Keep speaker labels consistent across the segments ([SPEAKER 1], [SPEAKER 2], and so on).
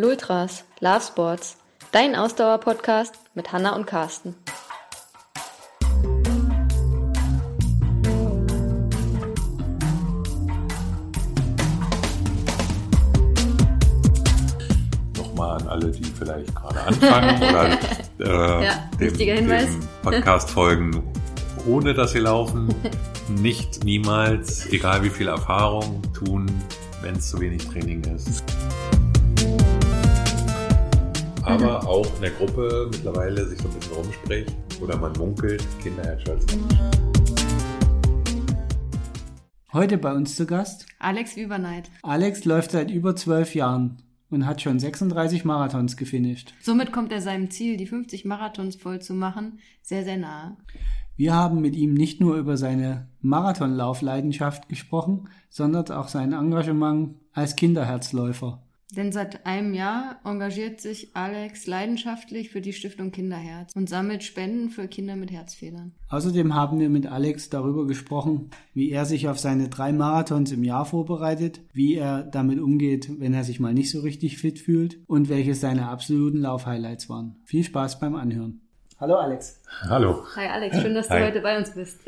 [SPEAKER 1] Lultras, Love Sports, dein Ausdauer-Podcast mit Hanna und Carsten.
[SPEAKER 2] Nochmal an alle, die vielleicht gerade anfangen oder äh,
[SPEAKER 1] Ja,
[SPEAKER 2] dem, dem Podcast folgen, ohne dass sie laufen. Nicht niemals, egal wie viel Erfahrung, tun, wenn es zu wenig Training ist. Aber auch in der Gruppe mittlerweile sich so ein bisschen rumspricht oder man munkelt, Kinderherzschalz.
[SPEAKER 3] Heute bei uns zu Gast.
[SPEAKER 1] Alex Übernight.
[SPEAKER 3] Alex läuft seit über zwölf Jahren und hat schon 36 Marathons gefinisht.
[SPEAKER 1] Somit kommt er seinem Ziel, die 50 Marathons voll zu machen, sehr, sehr nahe.
[SPEAKER 3] Wir haben mit ihm nicht nur über seine Marathonlaufleidenschaft gesprochen, sondern auch sein Engagement als Kinderherzläufer.
[SPEAKER 1] Denn seit einem Jahr engagiert sich Alex leidenschaftlich für die Stiftung Kinderherz und sammelt Spenden für Kinder mit Herzfehlern.
[SPEAKER 3] Außerdem haben wir mit Alex darüber gesprochen, wie er sich auf seine drei Marathons im Jahr vorbereitet, wie er damit umgeht, wenn er sich mal nicht so richtig fit fühlt und welche seine absoluten Laufhighlights waren. Viel Spaß beim Anhören. Hallo Alex.
[SPEAKER 2] Hallo.
[SPEAKER 1] Hi Alex, schön, dass du
[SPEAKER 2] Hi.
[SPEAKER 1] heute bei uns bist.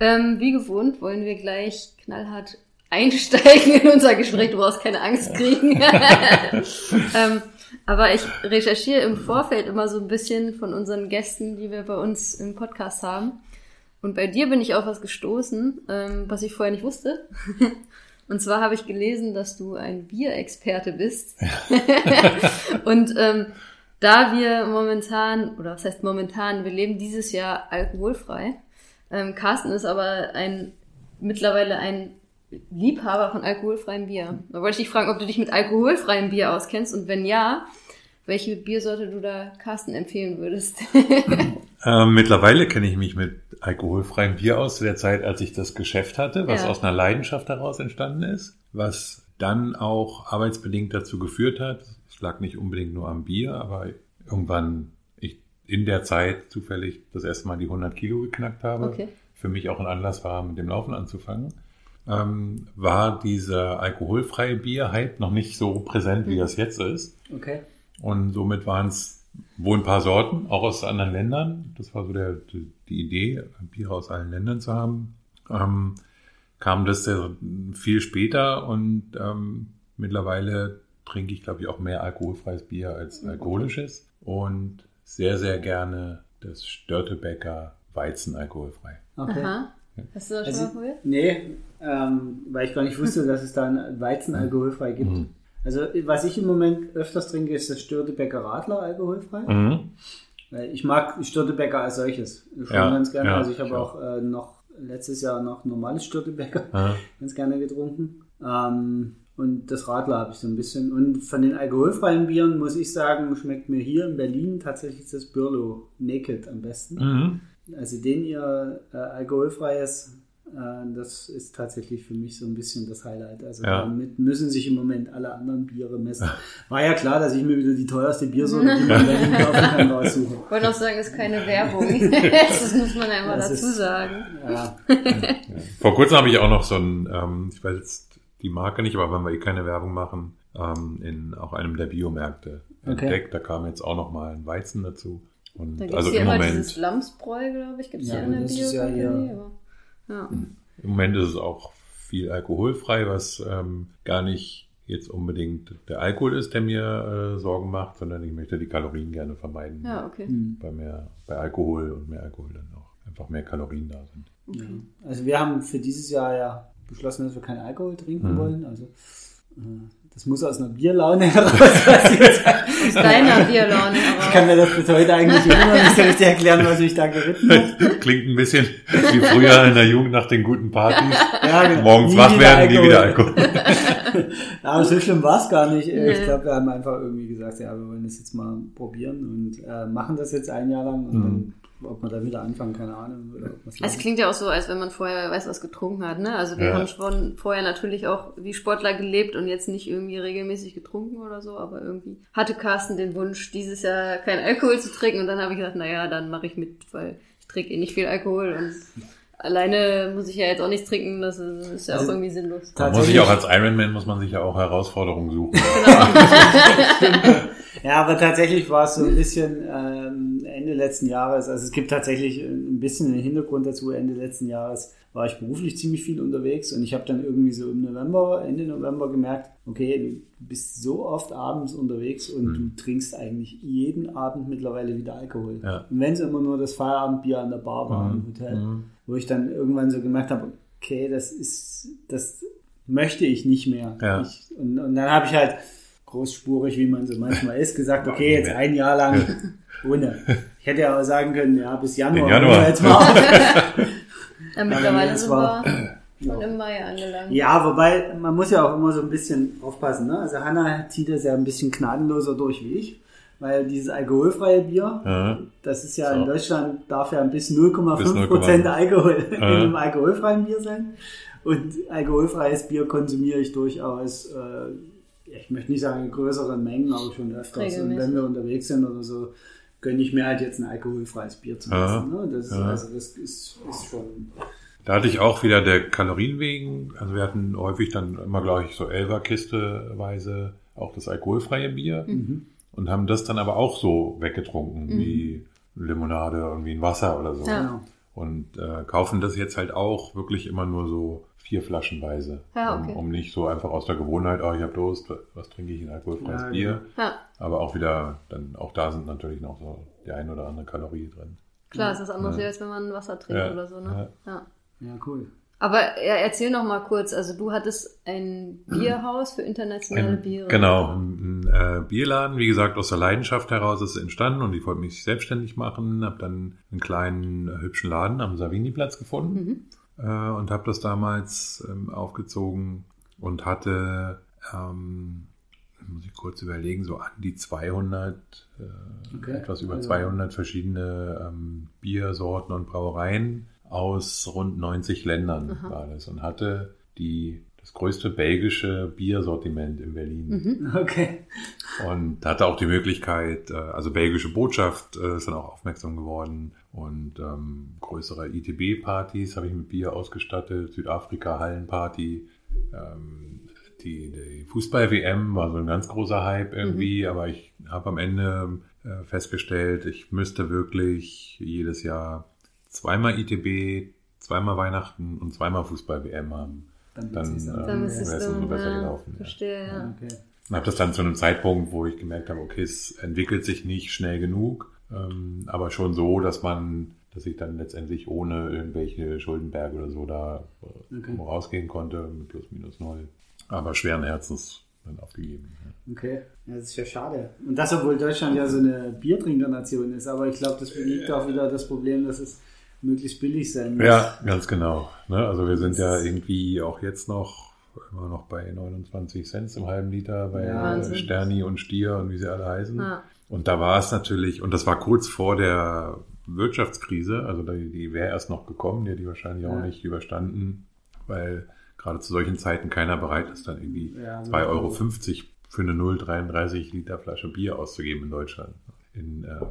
[SPEAKER 1] Ähm, wie gewohnt wollen wir gleich knallhart einsteigen in unser Gespräch. Du brauchst keine Angst kriegen. ähm, aber ich recherchiere im Vorfeld immer so ein bisschen von unseren Gästen, die wir bei uns im Podcast haben. Und bei dir bin ich auf was gestoßen, ähm, was ich vorher nicht wusste. Und zwar habe ich gelesen, dass du ein Bierexperte bist. Und ähm, da wir momentan, oder was heißt momentan, wir leben dieses Jahr alkoholfrei. Ähm, Carsten ist aber ein mittlerweile ein Liebhaber von alkoholfreiem Bier. Da wollte ich dich fragen, ob du dich mit alkoholfreiem Bier auskennst und wenn ja, welche Biersorte du da Carsten empfehlen würdest.
[SPEAKER 2] Ähm, mittlerweile kenne ich mich mit alkoholfreiem Bier aus, zu der Zeit, als ich das Geschäft hatte, was
[SPEAKER 1] Ja.
[SPEAKER 2] aus einer Leidenschaft heraus entstanden ist, was dann auch arbeitsbedingt dazu geführt hat. Es lag nicht unbedingt nur am Bier, aber irgendwann ich in der Zeit zufällig das erste Mal die 100 Kilo geknackt habe.
[SPEAKER 1] Okay.
[SPEAKER 2] Für mich auch ein Anlass war, mit dem Laufen anzufangen. Ähm, war dieser alkoholfreie Bier-Hype noch nicht so präsent, wie
[SPEAKER 1] Mhm.
[SPEAKER 2] das jetzt ist.
[SPEAKER 3] Okay.
[SPEAKER 2] Und somit waren es wohl ein paar Sorten, auch aus anderen Ländern. Das war so der, die, die Idee, Biere aus allen Ländern zu haben. Ähm, kam das sehr, viel später und ähm, mittlerweile trinke ich, glaube ich, auch mehr alkoholfreies Bier als alkoholisches und sehr, sehr gerne das Störtebecker Weizen alkoholfrei.
[SPEAKER 3] Okay.
[SPEAKER 1] Aha. Hast du das schon mal
[SPEAKER 3] Also,
[SPEAKER 1] probiert?
[SPEAKER 3] nee, ähm, weil ich gar nicht wusste, dass es da ein Weizen alkoholfrei gibt.
[SPEAKER 2] Mhm.
[SPEAKER 3] Also was ich im Moment öfters trinke, ist das Störtebecker Radler alkoholfrei.
[SPEAKER 2] Mhm.
[SPEAKER 3] Weil Ich mag Störtebecker als solches schon
[SPEAKER 2] Ja,
[SPEAKER 3] ganz gerne.
[SPEAKER 2] ja,
[SPEAKER 3] also ich habe auch äh, noch letztes Jahr noch normales Störtebecker
[SPEAKER 2] Ja.
[SPEAKER 3] ganz gerne getrunken. Ähm, und das Radler habe ich so ein bisschen. Und von den alkoholfreien Bieren muss ich sagen, schmeckt mir hier in Berlin tatsächlich das Birlo Naked am besten.
[SPEAKER 2] Mhm.
[SPEAKER 3] Also den ihr äh, alkoholfreies, äh, das ist tatsächlich für mich so ein bisschen das Highlight. Also
[SPEAKER 2] Ja.
[SPEAKER 3] damit müssen sich im Moment alle anderen Biere messen. War ja klar, dass ich mir wieder die teuerste Biersorte, die man in Berlin kaufen kann, raussuche.
[SPEAKER 1] Ich wollte auch sagen, ist keine Werbung. das muss man ja immer
[SPEAKER 3] Das
[SPEAKER 1] dazu
[SPEAKER 3] ist-
[SPEAKER 1] sagen.
[SPEAKER 3] Ja,
[SPEAKER 2] Vor kurzem habe ich auch noch so ein, ähm, ich weiß jetzt die Marke nicht, aber wenn wir eh keine Werbung machen, ähm, in auch einem der Biomärkte
[SPEAKER 3] Okay.
[SPEAKER 2] entdeckt. Da kam jetzt auch noch mal ein Weizen dazu. Und
[SPEAKER 1] Da gibt es
[SPEAKER 2] also
[SPEAKER 1] hier
[SPEAKER 2] im
[SPEAKER 1] immer
[SPEAKER 2] Moment,
[SPEAKER 1] dieses Lamsbräu, glaube ich, gibt es
[SPEAKER 3] Ja,
[SPEAKER 1] ja in der
[SPEAKER 3] das ist ja
[SPEAKER 1] Ja.
[SPEAKER 2] im Moment ist es auch viel alkoholfrei, was ähm, gar nicht jetzt unbedingt der Alkohol ist, der mir äh, Sorgen macht, sondern ich möchte die Kalorien gerne vermeiden.
[SPEAKER 1] ja, okay.
[SPEAKER 3] hm,
[SPEAKER 2] Bei mehr, bei Alkohol und mehr Alkohol dann auch einfach mehr Kalorien da sind.
[SPEAKER 3] ja. Also wir haben für dieses Jahr ja beschlossen, dass wir keinen Alkohol trinken
[SPEAKER 2] Mhm.
[SPEAKER 3] wollen. Also äh, das muss aus einer Bierlaune heraus.
[SPEAKER 1] Aus deiner Bierlaune
[SPEAKER 3] Ich kann
[SPEAKER 1] heraus.
[SPEAKER 3] mir das bis heute eigentlich immer nicht so richtig erklären, was mich da geritten hat.
[SPEAKER 2] Klingt ein bisschen wie früher in der Jugend nach den guten Partys.
[SPEAKER 3] Ja, genau.
[SPEAKER 2] Morgens
[SPEAKER 3] Nie
[SPEAKER 2] wach werden, nie
[SPEAKER 3] Alkohol.
[SPEAKER 2] wieder Alkohol.
[SPEAKER 3] Aber so schlimm war es gar nicht.
[SPEAKER 1] Nee.
[SPEAKER 3] Ich glaube, wir haben einfach irgendwie gesagt, ja, wir wollen das jetzt mal probieren und äh, machen das jetzt ein Jahr lang und
[SPEAKER 2] Mhm.
[SPEAKER 3] dann, ob wir da wieder anfangen, keine Ahnung. Oder
[SPEAKER 1] Es klingt ja auch so, als wenn man vorher weiß, was getrunken hat, ne? Also wir
[SPEAKER 2] Ja.
[SPEAKER 1] haben schon vorher natürlich auch wie Sportler gelebt und jetzt nicht irgendwie regelmäßig getrunken oder so, aber irgendwie hatte Carsten den Wunsch, dieses Jahr kein Alkohol zu trinken und dann habe ich gesagt, naja, dann mache ich mit, weil ich trinke eh nicht viel Alkohol und alleine muss ich ja jetzt auch nichts trinken, das ist, ja
[SPEAKER 3] Also,
[SPEAKER 1] auch irgendwie sinnlos.
[SPEAKER 2] Man muss sich auch als Ironman muss man sich ja auch Herausforderungen suchen.
[SPEAKER 3] Ja, aber tatsächlich war es so ein bisschen ähm, Ende letzten Jahres, also es gibt tatsächlich ein bisschen einen Hintergrund dazu, Ende letzten Jahres war ich beruflich ziemlich viel unterwegs und ich habe dann irgendwie so im November, Ende November gemerkt, okay, du bist so oft abends unterwegs und
[SPEAKER 2] Mhm.
[SPEAKER 3] du trinkst eigentlich jeden Abend mittlerweile wieder Alkohol.
[SPEAKER 2] Ja.
[SPEAKER 3] Und wenn es immer nur das Feierabendbier an der Bar war im
[SPEAKER 2] Mhm.
[SPEAKER 3] Hotel,
[SPEAKER 2] Mhm.
[SPEAKER 3] wo ich dann irgendwann so gemerkt habe, okay, das ist, das möchte ich nicht mehr.
[SPEAKER 2] Ja.
[SPEAKER 3] Ich, und, und dann habe ich halt großspurig, wie man so manchmal ist, gesagt, okay, jetzt ein Jahr lang ohne. Ich hätte ja auch sagen können, ja, bis Januar.
[SPEAKER 2] Im Januar.
[SPEAKER 3] Jetzt mal.
[SPEAKER 1] Ja, mittlerweile sind
[SPEAKER 3] war-
[SPEAKER 1] wir schon im Mai angelangt.
[SPEAKER 3] Ja, wobei, man muss ja auch immer so ein bisschen aufpassen. Ne? Also Hanna zieht das ja ein bisschen gnadenloser durch wie ich. Weil dieses alkoholfreie Bier,
[SPEAKER 2] Ja.
[SPEAKER 3] das ist ja
[SPEAKER 2] So.
[SPEAKER 3] in Deutschland, darf ja bis 0,5
[SPEAKER 2] Bis
[SPEAKER 3] Prozent Alkohol in einem alkoholfreien Bier sein. Und alkoholfreies Bier konsumiere ich durchaus, äh, ich möchte nicht sagen in größeren Mengen, aber schon öfters. Und wenn wir unterwegs sind oder so, gönne ich mir halt jetzt ein alkoholfreies Bier zu
[SPEAKER 2] Ja.
[SPEAKER 3] essen. Ne? Das,
[SPEAKER 2] Ja.
[SPEAKER 3] Also das ist, ist schon...
[SPEAKER 2] Da hatte ich auch wieder der Kalorien wegen. Also wir hatten häufig dann immer, glaube ich, so Elfer-Kisteweise auch das alkoholfreie Bier
[SPEAKER 3] Mhm.
[SPEAKER 2] und haben das dann aber auch so weggetrunken, wie Limonade und wie ein Wasser oder so.
[SPEAKER 1] Ja.
[SPEAKER 3] Genau.
[SPEAKER 2] Und äh, kaufen das jetzt halt auch wirklich immer nur so vier Flaschenweise.
[SPEAKER 1] Ja, okay.
[SPEAKER 2] um, um nicht so einfach aus der Gewohnheit, oh, ich habe Durst, was trinke ich, ein alkoholfreies
[SPEAKER 3] Ja,
[SPEAKER 2] Bier.
[SPEAKER 1] Ja,
[SPEAKER 2] Aber auch wieder, dann auch da sind natürlich noch so die ein oder andere Kalorie drin.
[SPEAKER 1] klar, ist das anders,
[SPEAKER 2] Ja.
[SPEAKER 1] als wenn man Wasser trinkt
[SPEAKER 2] Ja.
[SPEAKER 1] oder so, ne? Ja.
[SPEAKER 3] Ja, cool.
[SPEAKER 1] Aber ja, erzähl noch mal kurz, also du hattest ein Bierhaus für internationale Biere.
[SPEAKER 2] genau, ein, ein äh, Bierladen, wie gesagt, aus der Leidenschaft heraus ist es entstanden und ich wollte mich selbstständig machen, habe dann einen kleinen äh, hübschen Laden am Savini-Platz gefunden
[SPEAKER 1] Mhm.
[SPEAKER 2] äh, und habe das damals ähm, aufgezogen und hatte, ähm, muss ich kurz überlegen, so an die 200, äh,
[SPEAKER 3] Okay.
[SPEAKER 2] etwas über
[SPEAKER 3] Also-
[SPEAKER 2] 200 verschiedene ähm, Biersorten und Brauereien aus rund 90 Ländern
[SPEAKER 1] Aha.
[SPEAKER 2] war das und hatte die das größte belgische Biersortiment in Berlin.
[SPEAKER 1] Mhm.
[SPEAKER 3] Okay.
[SPEAKER 2] Und hatte auch die Möglichkeit, äh, also belgische Botschaft äh, ist dann auch aufmerksam geworden und ähm, größere ITB-Partys habe ich mit Bier ausgestattet, Südafrika-Hallenparty. Ähm, die die Fußball-WM war so ein ganz großer Hype irgendwie, aber ich habe am Ende äh, festgestellt, ich müsste wirklich jedes Jahr zweimal ITB, zweimal Weihnachten und zweimal Fußball-WM haben.
[SPEAKER 3] Dann,
[SPEAKER 2] Dann, äh,
[SPEAKER 3] so.
[SPEAKER 1] Dann
[SPEAKER 2] Ja,
[SPEAKER 1] ist es
[SPEAKER 2] wäre es
[SPEAKER 1] dann,
[SPEAKER 2] umso besser
[SPEAKER 1] ja,
[SPEAKER 2] gelaufen, ja.
[SPEAKER 1] Verstehe, ja.
[SPEAKER 3] Okay.
[SPEAKER 2] Und habe das dann zu einem Zeitpunkt, wo ich gemerkt habe, okay, es entwickelt sich nicht schnell genug, ähm, aber schon so, dass man, dass ich dann letztendlich ohne irgendwelche Schuldenberge oder so da äh,
[SPEAKER 3] Okay.
[SPEAKER 2] rausgehen konnte, mit plus minus null. Aber schweren Herzens dann aufgegeben. Ja.
[SPEAKER 3] Okay, ja, das ist ja schade. Und das, obwohl Deutschland ja so eine Biertrinkernation ist. Aber ich glaube, das liegt auch wieder das Problem, dass es möglichst billig sein muss.
[SPEAKER 2] Ja, ganz genau. Ne? Also wir sind ja irgendwie auch jetzt noch immer noch bei 29 Cent im halben Liter bei
[SPEAKER 3] Ja.
[SPEAKER 2] Sterni und Stier und wie sie alle heißen.
[SPEAKER 1] Ja.
[SPEAKER 2] Und da war es natürlich, und das war kurz vor der Wirtschaftskrise, also die, die wäre erst noch gekommen, die hätte die wahrscheinlich auch
[SPEAKER 3] Ja.
[SPEAKER 2] nicht überstanden, weil gerade zu solchen Zeiten keiner bereit ist, dann irgendwie
[SPEAKER 3] Ja,
[SPEAKER 2] 2,50 Euro für eine 0,33 Liter Flasche Bier auszugeben in Deutschland. In äh,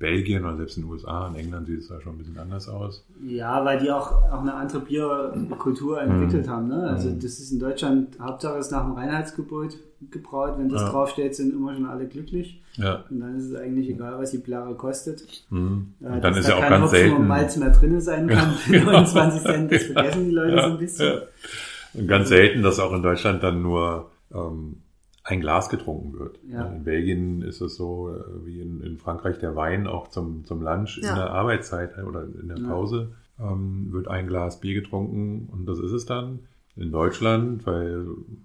[SPEAKER 2] Belgien oder selbst in den USA, in England sieht es da schon ein bisschen anders aus.
[SPEAKER 3] Ja, weil die auch, auch eine andere Bierkultur entwickelt
[SPEAKER 2] Mhm.
[SPEAKER 3] haben. Ne? Also
[SPEAKER 2] Mhm.
[SPEAKER 3] das ist in Deutschland, Hauptsache ist nach dem Reinheitsgebot gebraut. Wenn das
[SPEAKER 2] Ja.
[SPEAKER 3] draufsteht, sind immer schon alle glücklich.
[SPEAKER 2] Ja.
[SPEAKER 3] Und dann ist es eigentlich egal, was die Plärre kostet.
[SPEAKER 2] Mhm.
[SPEAKER 3] Äh,
[SPEAKER 2] Und dann
[SPEAKER 3] dass
[SPEAKER 2] ist
[SPEAKER 3] da
[SPEAKER 2] ja auch
[SPEAKER 3] kein
[SPEAKER 2] ganz
[SPEAKER 3] Hopfen und
[SPEAKER 2] selten.
[SPEAKER 3] Malz mehr drin sein kann für 29 Cent, das vergessen die Leute so ein bisschen.
[SPEAKER 2] Ja. Ganz selten, dass auch in Deutschland dann nur ähm, ein Glas getrunken wird.
[SPEAKER 3] Ja.
[SPEAKER 2] In Belgien ist es so, äh, wie in, in Frankreich der Wein auch zum, zum Lunch in
[SPEAKER 1] Ja.
[SPEAKER 2] der Arbeitszeit äh, oder in der
[SPEAKER 3] Ja.
[SPEAKER 2] Pause ähm, wird ein Glas Bier getrunken und das ist es dann. In Deutschland, weil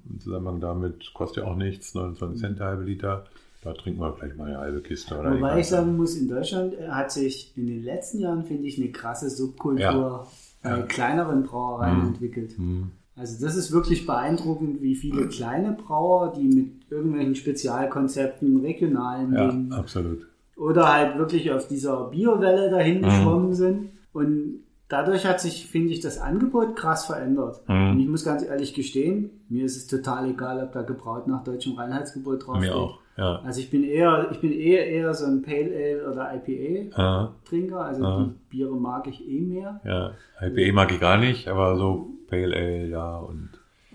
[SPEAKER 2] im Zusammenhang damit kostet ja auch nichts, 29 Cent der halbe Liter. Da trinken wir vielleicht mal eine halbe Kiste oder
[SPEAKER 3] Wobei ich sagen muss, in Deutschland äh, hat sich in den letzten Jahren, finde ich, eine krasse Subkultur
[SPEAKER 2] Ja.
[SPEAKER 3] bei
[SPEAKER 2] Ja.
[SPEAKER 3] kleineren Brauereien
[SPEAKER 2] Mhm.
[SPEAKER 3] entwickelt.
[SPEAKER 2] Hm.
[SPEAKER 3] Also das ist wirklich beeindruckend, wie viele kleine Brauer, die mit irgendwelchen Spezialkonzepten, regionalen
[SPEAKER 2] Ja,
[SPEAKER 3] Dingen
[SPEAKER 2] absolut.
[SPEAKER 3] oder halt wirklich auf dieser Biowelle dahin
[SPEAKER 2] Mhm.
[SPEAKER 3] geschwommen sind und dadurch hat sich, finde ich, das Angebot krass verändert.
[SPEAKER 2] Mhm.
[SPEAKER 3] Und ich muss ganz ehrlich gestehen, mir ist es total egal, ob da gebraut nach deutschem Reinheitsgebot draufsteht.
[SPEAKER 2] Mir auch, ja.
[SPEAKER 3] Also ich bin eher, ich bin eher eher so ein Pale Ale oder IPA Trinker, also
[SPEAKER 2] Ah.
[SPEAKER 3] die Biere mag ich eh mehr.
[SPEAKER 2] ja. IPA mag ich gar nicht, aber so Pale Ale, ja. Und,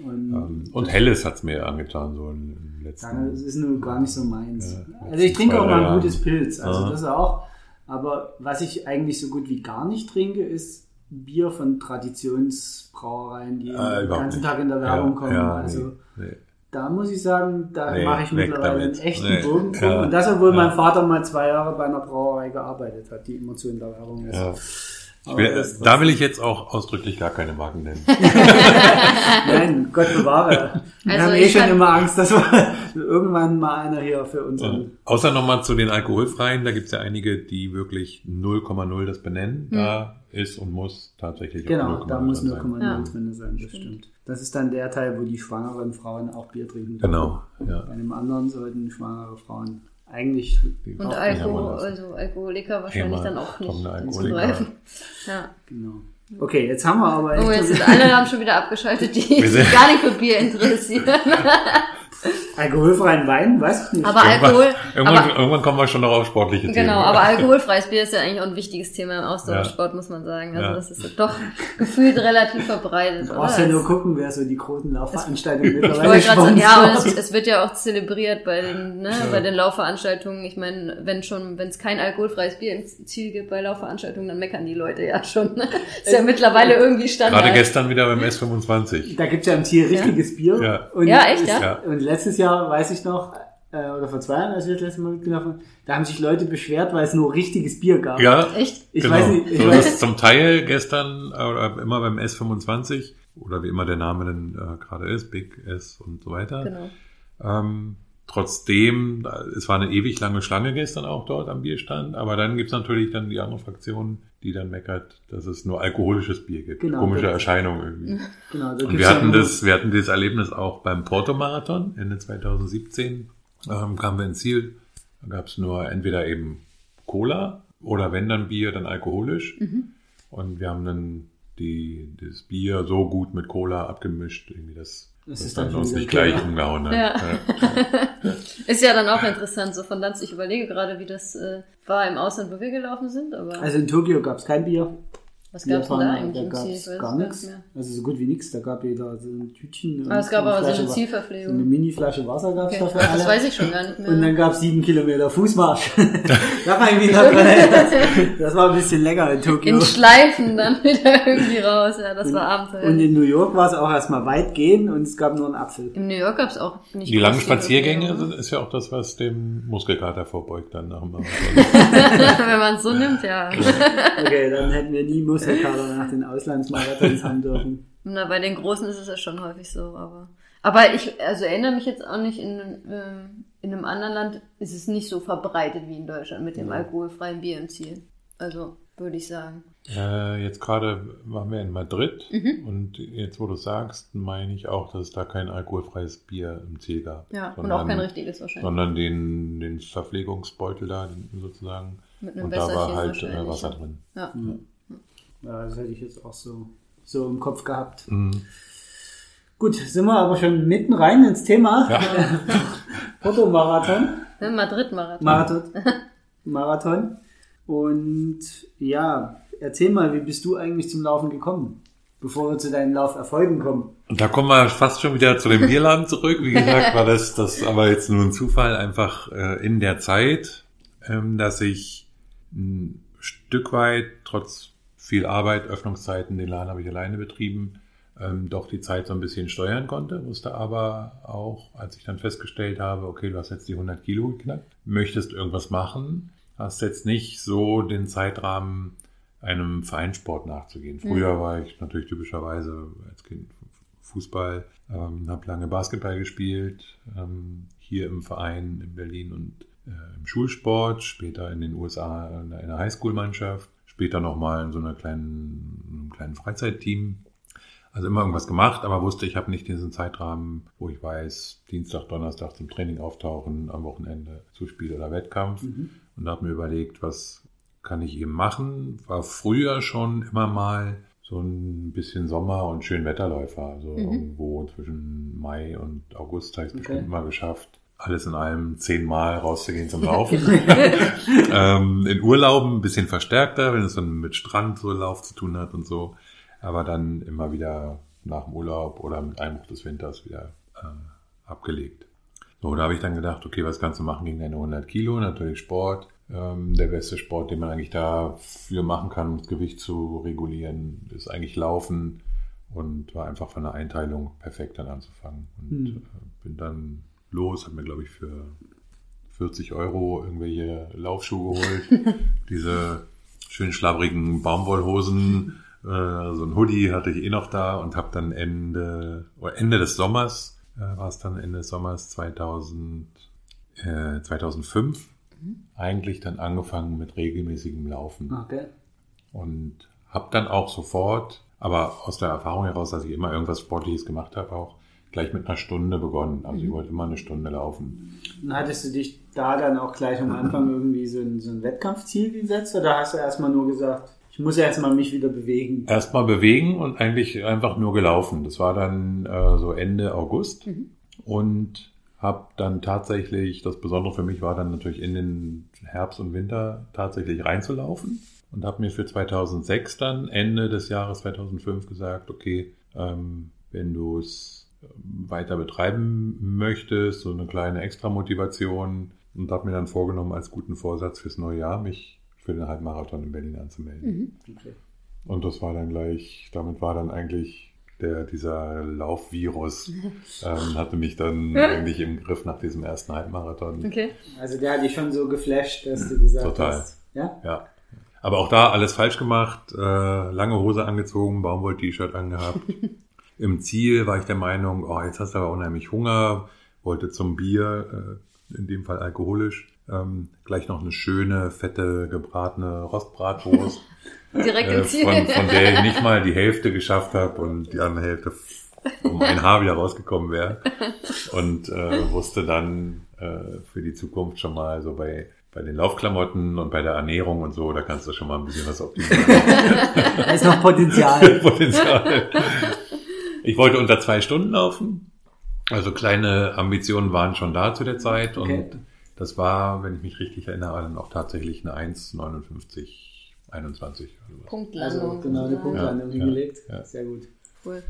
[SPEAKER 3] Und
[SPEAKER 2] ähm, und Helles hat's mir angetan, so im letzten.
[SPEAKER 3] das ist nur gar nicht so meins.
[SPEAKER 2] Ja,
[SPEAKER 3] also ich trinke auch mal ein gutes. Pilz, also
[SPEAKER 2] Ja.
[SPEAKER 3] das auch. Aber was ich eigentlich so gut wie gar nicht trinke, ist Bier von Traditionsbrauereien, die
[SPEAKER 2] Ah,
[SPEAKER 3] den ganzen
[SPEAKER 2] nicht.
[SPEAKER 3] Tag in der Werbung
[SPEAKER 2] Ja,
[SPEAKER 3] kommen.
[SPEAKER 2] ja,
[SPEAKER 3] also
[SPEAKER 2] nee, nee.
[SPEAKER 3] Da muss ich sagen, da
[SPEAKER 2] Nee,
[SPEAKER 3] mache ich mittlerweile
[SPEAKER 2] damit.
[SPEAKER 3] einen echten
[SPEAKER 2] Nee.
[SPEAKER 3] Bogen drum.
[SPEAKER 2] Ja.
[SPEAKER 3] Und das, obwohl
[SPEAKER 2] Ja.
[SPEAKER 3] mein Vater mal zwei Jahre bei einer Brauerei gearbeitet hat, die immer zu in der Werbung ist.
[SPEAKER 2] Ja. Will,
[SPEAKER 3] das-
[SPEAKER 2] da will ich jetzt auch ausdrücklich gar keine Marken nennen.
[SPEAKER 3] Nein, Gott bewahre. Wir
[SPEAKER 1] Also
[SPEAKER 3] haben eh schon immer Angst, dass wir irgendwann mal einer hier für uns
[SPEAKER 2] Ja. Außer nochmal zu den alkoholfreien, da gibt's ja einige, die wirklich 0,0 das benennen. Da ist und muss tatsächlich
[SPEAKER 3] Genau,
[SPEAKER 2] auch
[SPEAKER 3] da
[SPEAKER 2] 0,0
[SPEAKER 3] muss
[SPEAKER 2] drin
[SPEAKER 3] 0,0
[SPEAKER 1] Ja.
[SPEAKER 3] drin sein, das stimmt. Das ist dann der Teil, wo die schwangeren Frauen auch Bier trinken.
[SPEAKER 2] Genau, ja.
[SPEAKER 3] Bei einem anderen sollten schwangere Frauen eigentlich
[SPEAKER 1] Und Alkohol, also Alkoholiker wahrscheinlich
[SPEAKER 2] Thema
[SPEAKER 1] dann auch nicht
[SPEAKER 2] Alkoholiker.
[SPEAKER 1] Ja.
[SPEAKER 3] genau. Okay, jetzt haben wir aber
[SPEAKER 1] Oh, jetzt sind alle haben schon wieder abgeschaltet, die sich gar nicht für Bier interessieren.
[SPEAKER 3] alkoholfreien Wein, weiß ich nicht.
[SPEAKER 1] Aber Alkohol,
[SPEAKER 2] Irgendwann,
[SPEAKER 1] aber,
[SPEAKER 2] irgendwann kommen wir schon noch auf sportliche Themen.
[SPEAKER 1] genau, aber alkoholfreies Bier ist ja eigentlich auch ein wichtiges Thema im Ausdauersport, muss man sagen. Also
[SPEAKER 2] Ja.
[SPEAKER 1] das ist doch gefühlt relativ verbreitet,
[SPEAKER 3] Du
[SPEAKER 1] oder?
[SPEAKER 3] brauchst ja nur
[SPEAKER 1] Es-
[SPEAKER 3] gucken, wer so die großen Laufveranstaltungen
[SPEAKER 1] Ich
[SPEAKER 3] mittlerweile
[SPEAKER 1] wollte gerade sagen, ja, und es, es wird ja auch zelebriert bei den, ne, bei den Laufveranstaltungen. Ich meine, wenn schon, wenn es kein alkoholfreies Bier im Ziel gibt bei Laufveranstaltungen, dann meckern die Leute ja schon. Ne? Ist ja mittlerweile irgendwie Standard.
[SPEAKER 2] Gerade gestern wieder beim S25.
[SPEAKER 3] Da gibt's ja im Ziel richtiges Bier.
[SPEAKER 2] Ja.
[SPEAKER 3] Und
[SPEAKER 1] Ja, echt, ja?
[SPEAKER 2] Ja.
[SPEAKER 3] Und letztes Jahr, weiß ich noch, äh, oder vor zwei Jahren, als wir das letzte Mal mitgelaufen da haben sich Leute beschwert, weil es nur richtiges Bier gab.
[SPEAKER 2] Ja,
[SPEAKER 1] Echt?
[SPEAKER 3] Ich
[SPEAKER 2] genau.
[SPEAKER 3] weiß nicht, ich
[SPEAKER 2] so
[SPEAKER 3] weiß,
[SPEAKER 2] ist zum Teil gestern oder immer beim S25 oder wie immer der Name denn äh, gerade ist, Big S und so weiter.
[SPEAKER 1] Genau.
[SPEAKER 2] Ähm, trotzdem, äh, es war eine ewig lange Schlange gestern auch dort am Bierstand, aber dann gibt's natürlich dann die andere Fraktion, die dann meckert, dass es nur alkoholisches Bier gibt.
[SPEAKER 3] Genau.
[SPEAKER 2] Komische Erscheinung irgendwie.
[SPEAKER 3] genau,
[SPEAKER 2] Und wir hatten das, wir hatten das Erlebnis auch beim Porto-Marathon Ende 2017. Ähm, kamen wir ins Ziel. Da gab's nur entweder eben Cola oder wenn dann Bier, dann alkoholisch. Und wir haben dann die, das Bier so gut mit Cola abgemischt, irgendwie das,
[SPEAKER 3] Das ist
[SPEAKER 2] dann
[SPEAKER 3] schon
[SPEAKER 2] nicht gleich
[SPEAKER 3] Cola.
[SPEAKER 2] umgehauen.
[SPEAKER 1] Ja.
[SPEAKER 2] Ja.
[SPEAKER 1] Ist ja dann auch interessant, so von Lanz. Ich überlege gerade, wie das äh, war im Ausland, wo wir gelaufen sind, aber
[SPEAKER 3] Also in Tokio gab's kein Bier.
[SPEAKER 1] Was gab's denn da eigentlich
[SPEAKER 3] da
[SPEAKER 1] im Ziel?
[SPEAKER 3] gab's
[SPEAKER 1] Ich weiß
[SPEAKER 3] gar
[SPEAKER 1] es
[SPEAKER 3] nichts. Also so gut wie nichts. Da gab jeder so ein Tütchen. und
[SPEAKER 1] Aber es gab aber so eine Zielverpflegung.
[SPEAKER 3] So eine Mini-Flasche Wasser gab's
[SPEAKER 1] Okay.
[SPEAKER 3] da für alle.
[SPEAKER 1] Das weiß ich schon gar nicht mehr.
[SPEAKER 3] Und dann gab's sieben Kilometer Fußmarsch. da war dran erinnert. Das war ein bisschen länger in Tokio.
[SPEAKER 1] in Schleifen dann wieder irgendwie raus. Ja, das war
[SPEAKER 3] Und
[SPEAKER 1] Abenteuer.
[SPEAKER 3] in New York war es auch erstmal weit gehen und es gab nur einen Apfel.
[SPEAKER 1] In New York gab's auch nicht
[SPEAKER 2] Die langen Spaziergänge sind- ist ja auch das, was dem Muskelkater vorbeugt dann nach dem Marathon.
[SPEAKER 1] Wenn man es so nimmt, ja.
[SPEAKER 3] Okay, dann hätten wir nie Muskelkater nach den Auslandsmarathons haben dürfen.
[SPEAKER 1] Na, bei den Großen ist es ja schon häufig so, aber. Aber ich also erinnere mich jetzt auch nicht, in, ähm, in einem anderen Land ist es nicht so verbreitet wie in Deutschland mit dem alkoholfreien Bier im Ziel. Also, würde ich sagen.
[SPEAKER 2] Äh, jetzt gerade waren wir in Madrid
[SPEAKER 1] Mhm.
[SPEAKER 2] und jetzt, wo du sagst, meine ich auch, dass es da kein alkoholfreies Bier im Ziel gab.
[SPEAKER 1] Ja, und
[SPEAKER 2] sondern,
[SPEAKER 1] auch kein richtiges wahrscheinlich.
[SPEAKER 2] Sondern den, den Verpflegungsbeutel da den, sozusagen.
[SPEAKER 1] Mit einem
[SPEAKER 2] Und da war halt äh, Wasser
[SPEAKER 1] ja.
[SPEAKER 2] drin.
[SPEAKER 1] Ja.
[SPEAKER 3] Ja, das hätte ich jetzt auch so, so im Kopf gehabt.
[SPEAKER 2] Mhm.
[SPEAKER 3] Gut, sind wir aber schon mitten rein ins Thema.
[SPEAKER 2] Ja.
[SPEAKER 3] Fotomarathon.
[SPEAKER 1] Madrid-Marathon.
[SPEAKER 3] Marathon. Marathon. Und ja, erzähl mal, wie bist du eigentlich zum Laufen gekommen? Bevor wir zu deinen Lauferfolgen kommen.
[SPEAKER 2] Und da kommen wir fast schon wieder zu dem Bierladen zurück. Wie gesagt, war das, das aber jetzt nur ein Zufall einfach äh, in der Zeit, ähm, dass ich ein Stück weit, trotz viel Arbeit, Öffnungszeiten, den Laden habe ich alleine betrieben, ähm, doch die Zeit so ein bisschen steuern konnte, wusste aber auch, als ich dann festgestellt habe, okay, du hast jetzt die 100 Kilo geknackt, möchtest irgendwas machen, hast jetzt nicht so den Zeitrahmen, einem Vereinssport nachzugehen. Früher war ich natürlich typischerweise als Kind Fußball, ähm, habe lange Basketball gespielt, ähm, hier im Verein in Berlin und äh, im Schulsport, später in den USA in einer Highschool-Mannschaft, später nochmal in so einer kleinen, einem kleinen Freizeitteam. Also immer irgendwas gemacht, aber wusste, ich habe nicht diesen Zeitrahmen, wo ich weiß, Dienstag, Donnerstag zum Training auftauchen, am Wochenende zu Spiel oder Wettkampf. Und habe mir überlegt, was kann ich eben machen. War früher schon immer mal so ein bisschen Sommer- und Schönwetterläufer. Also
[SPEAKER 1] Mhm.
[SPEAKER 2] irgendwo zwischen Mai und August habe ich es
[SPEAKER 3] Okay.
[SPEAKER 2] bestimmt mal geschafft, alles in allem zehnmal rauszugehen zum Laufen. ähm, in Urlauben ein bisschen verstärkter, wenn es dann mit Strand so Lauf zu tun hat und so. Aber dann immer wieder nach dem Urlaub oder mit Einbruch des Winters wieder äh, abgelegt. So, da habe ich dann gedacht, okay, was kannst du machen gegen deine 100 Kilo? Natürlich Sport. Ähm, der beste Sport, den man eigentlich dafür machen kann, um das Gewicht zu regulieren, ist eigentlich Laufen und war einfach von der Einteilung perfekt dann anzufangen. Und
[SPEAKER 3] Hm.
[SPEAKER 2] äh, bin dann los, habe mir, glaube ich, für 40 Euro irgendwelche Laufschuhe geholt. Diese schön schlabbrigen Baumwollhosen, äh, so ein Hoodie hatte ich eh noch da und habe dann Ende, oder Ende des Sommers, äh, war es dann Ende des Sommers 2000, äh, 2005, eigentlich dann angefangen mit regelmäßigem Laufen.
[SPEAKER 3] Okay.
[SPEAKER 2] Und habe dann auch sofort, aber aus der Erfahrung heraus, dass ich immer irgendwas Sportliches gemacht habe, auch gleich mit einer Stunde begonnen. Also ich wollte immer eine Stunde laufen.
[SPEAKER 3] Und hattest du dich da dann auch gleich am Anfang irgendwie so ein, so ein Wettkampfziel gesetzt oder hast du erstmal nur gesagt, ich muss erstmal mich wieder bewegen?
[SPEAKER 2] Erstmal bewegen und eigentlich einfach nur gelaufen. Das war dann äh, so Ende August und habe dann tatsächlich, das Besondere für mich war dann natürlich in den Herbst und Winter tatsächlich reinzulaufen und habe mir für 2006 dann Ende des Jahres 2005 gesagt, okay, ähm, wenn du es weiter betreiben möchtest, so eine kleine Extra-Motivation und habe mir dann vorgenommen als guten Vorsatz fürs neue Jahr, mich für den Halbmarathon in Berlin anzumelden.
[SPEAKER 3] Okay.
[SPEAKER 2] Und das war dann gleich, damit war dann eigentlich der, dieser Laufvirus, ähm, hatte mich dann eigentlich im Griff nach diesem ersten Halbmarathon.
[SPEAKER 1] Okay.
[SPEAKER 3] Also der hat dich schon so geflasht, dass du gesagt
[SPEAKER 2] Total.
[SPEAKER 3] hast. Ja?
[SPEAKER 2] Ja. Aber auch da alles falsch gemacht, äh, lange Hose angezogen, Baumwoll-T-Shirt angehabt. Im Ziel war ich der Meinung, oh, jetzt hast du aber unheimlich Hunger, wollte zum Bier, äh, in dem Fall alkoholisch, ähm, gleich noch eine schöne, fette, gebratene Rostbratwurst.
[SPEAKER 1] Direkt
[SPEAKER 2] äh,
[SPEAKER 1] im Ziel.
[SPEAKER 2] von, von der ich nicht mal die Hälfte geschafft habe und die andere Hälfte um ein Haar wieder rausgekommen wäre. Und äh, wusste dann äh, für die Zukunft schon mal so bei, bei den Laufklamotten und bei der Ernährung und so, da kannst du schon mal ein bisschen was optimieren.
[SPEAKER 3] Da ist noch Potenzial.
[SPEAKER 2] Potenzial. Ich wollte unter zwei Stunden laufen. Also kleine Ambitionen waren schon da zu der Zeit
[SPEAKER 3] Okay.
[SPEAKER 2] und das war, wenn ich mich richtig erinnere, dann auch tatsächlich eine 1,59, 21 oder was.
[SPEAKER 1] Punktlandung.
[SPEAKER 3] Also genau eine. Punktlandung
[SPEAKER 2] Ja,
[SPEAKER 3] hingelegt.
[SPEAKER 2] ja.
[SPEAKER 3] Sehr gut.
[SPEAKER 1] Cool.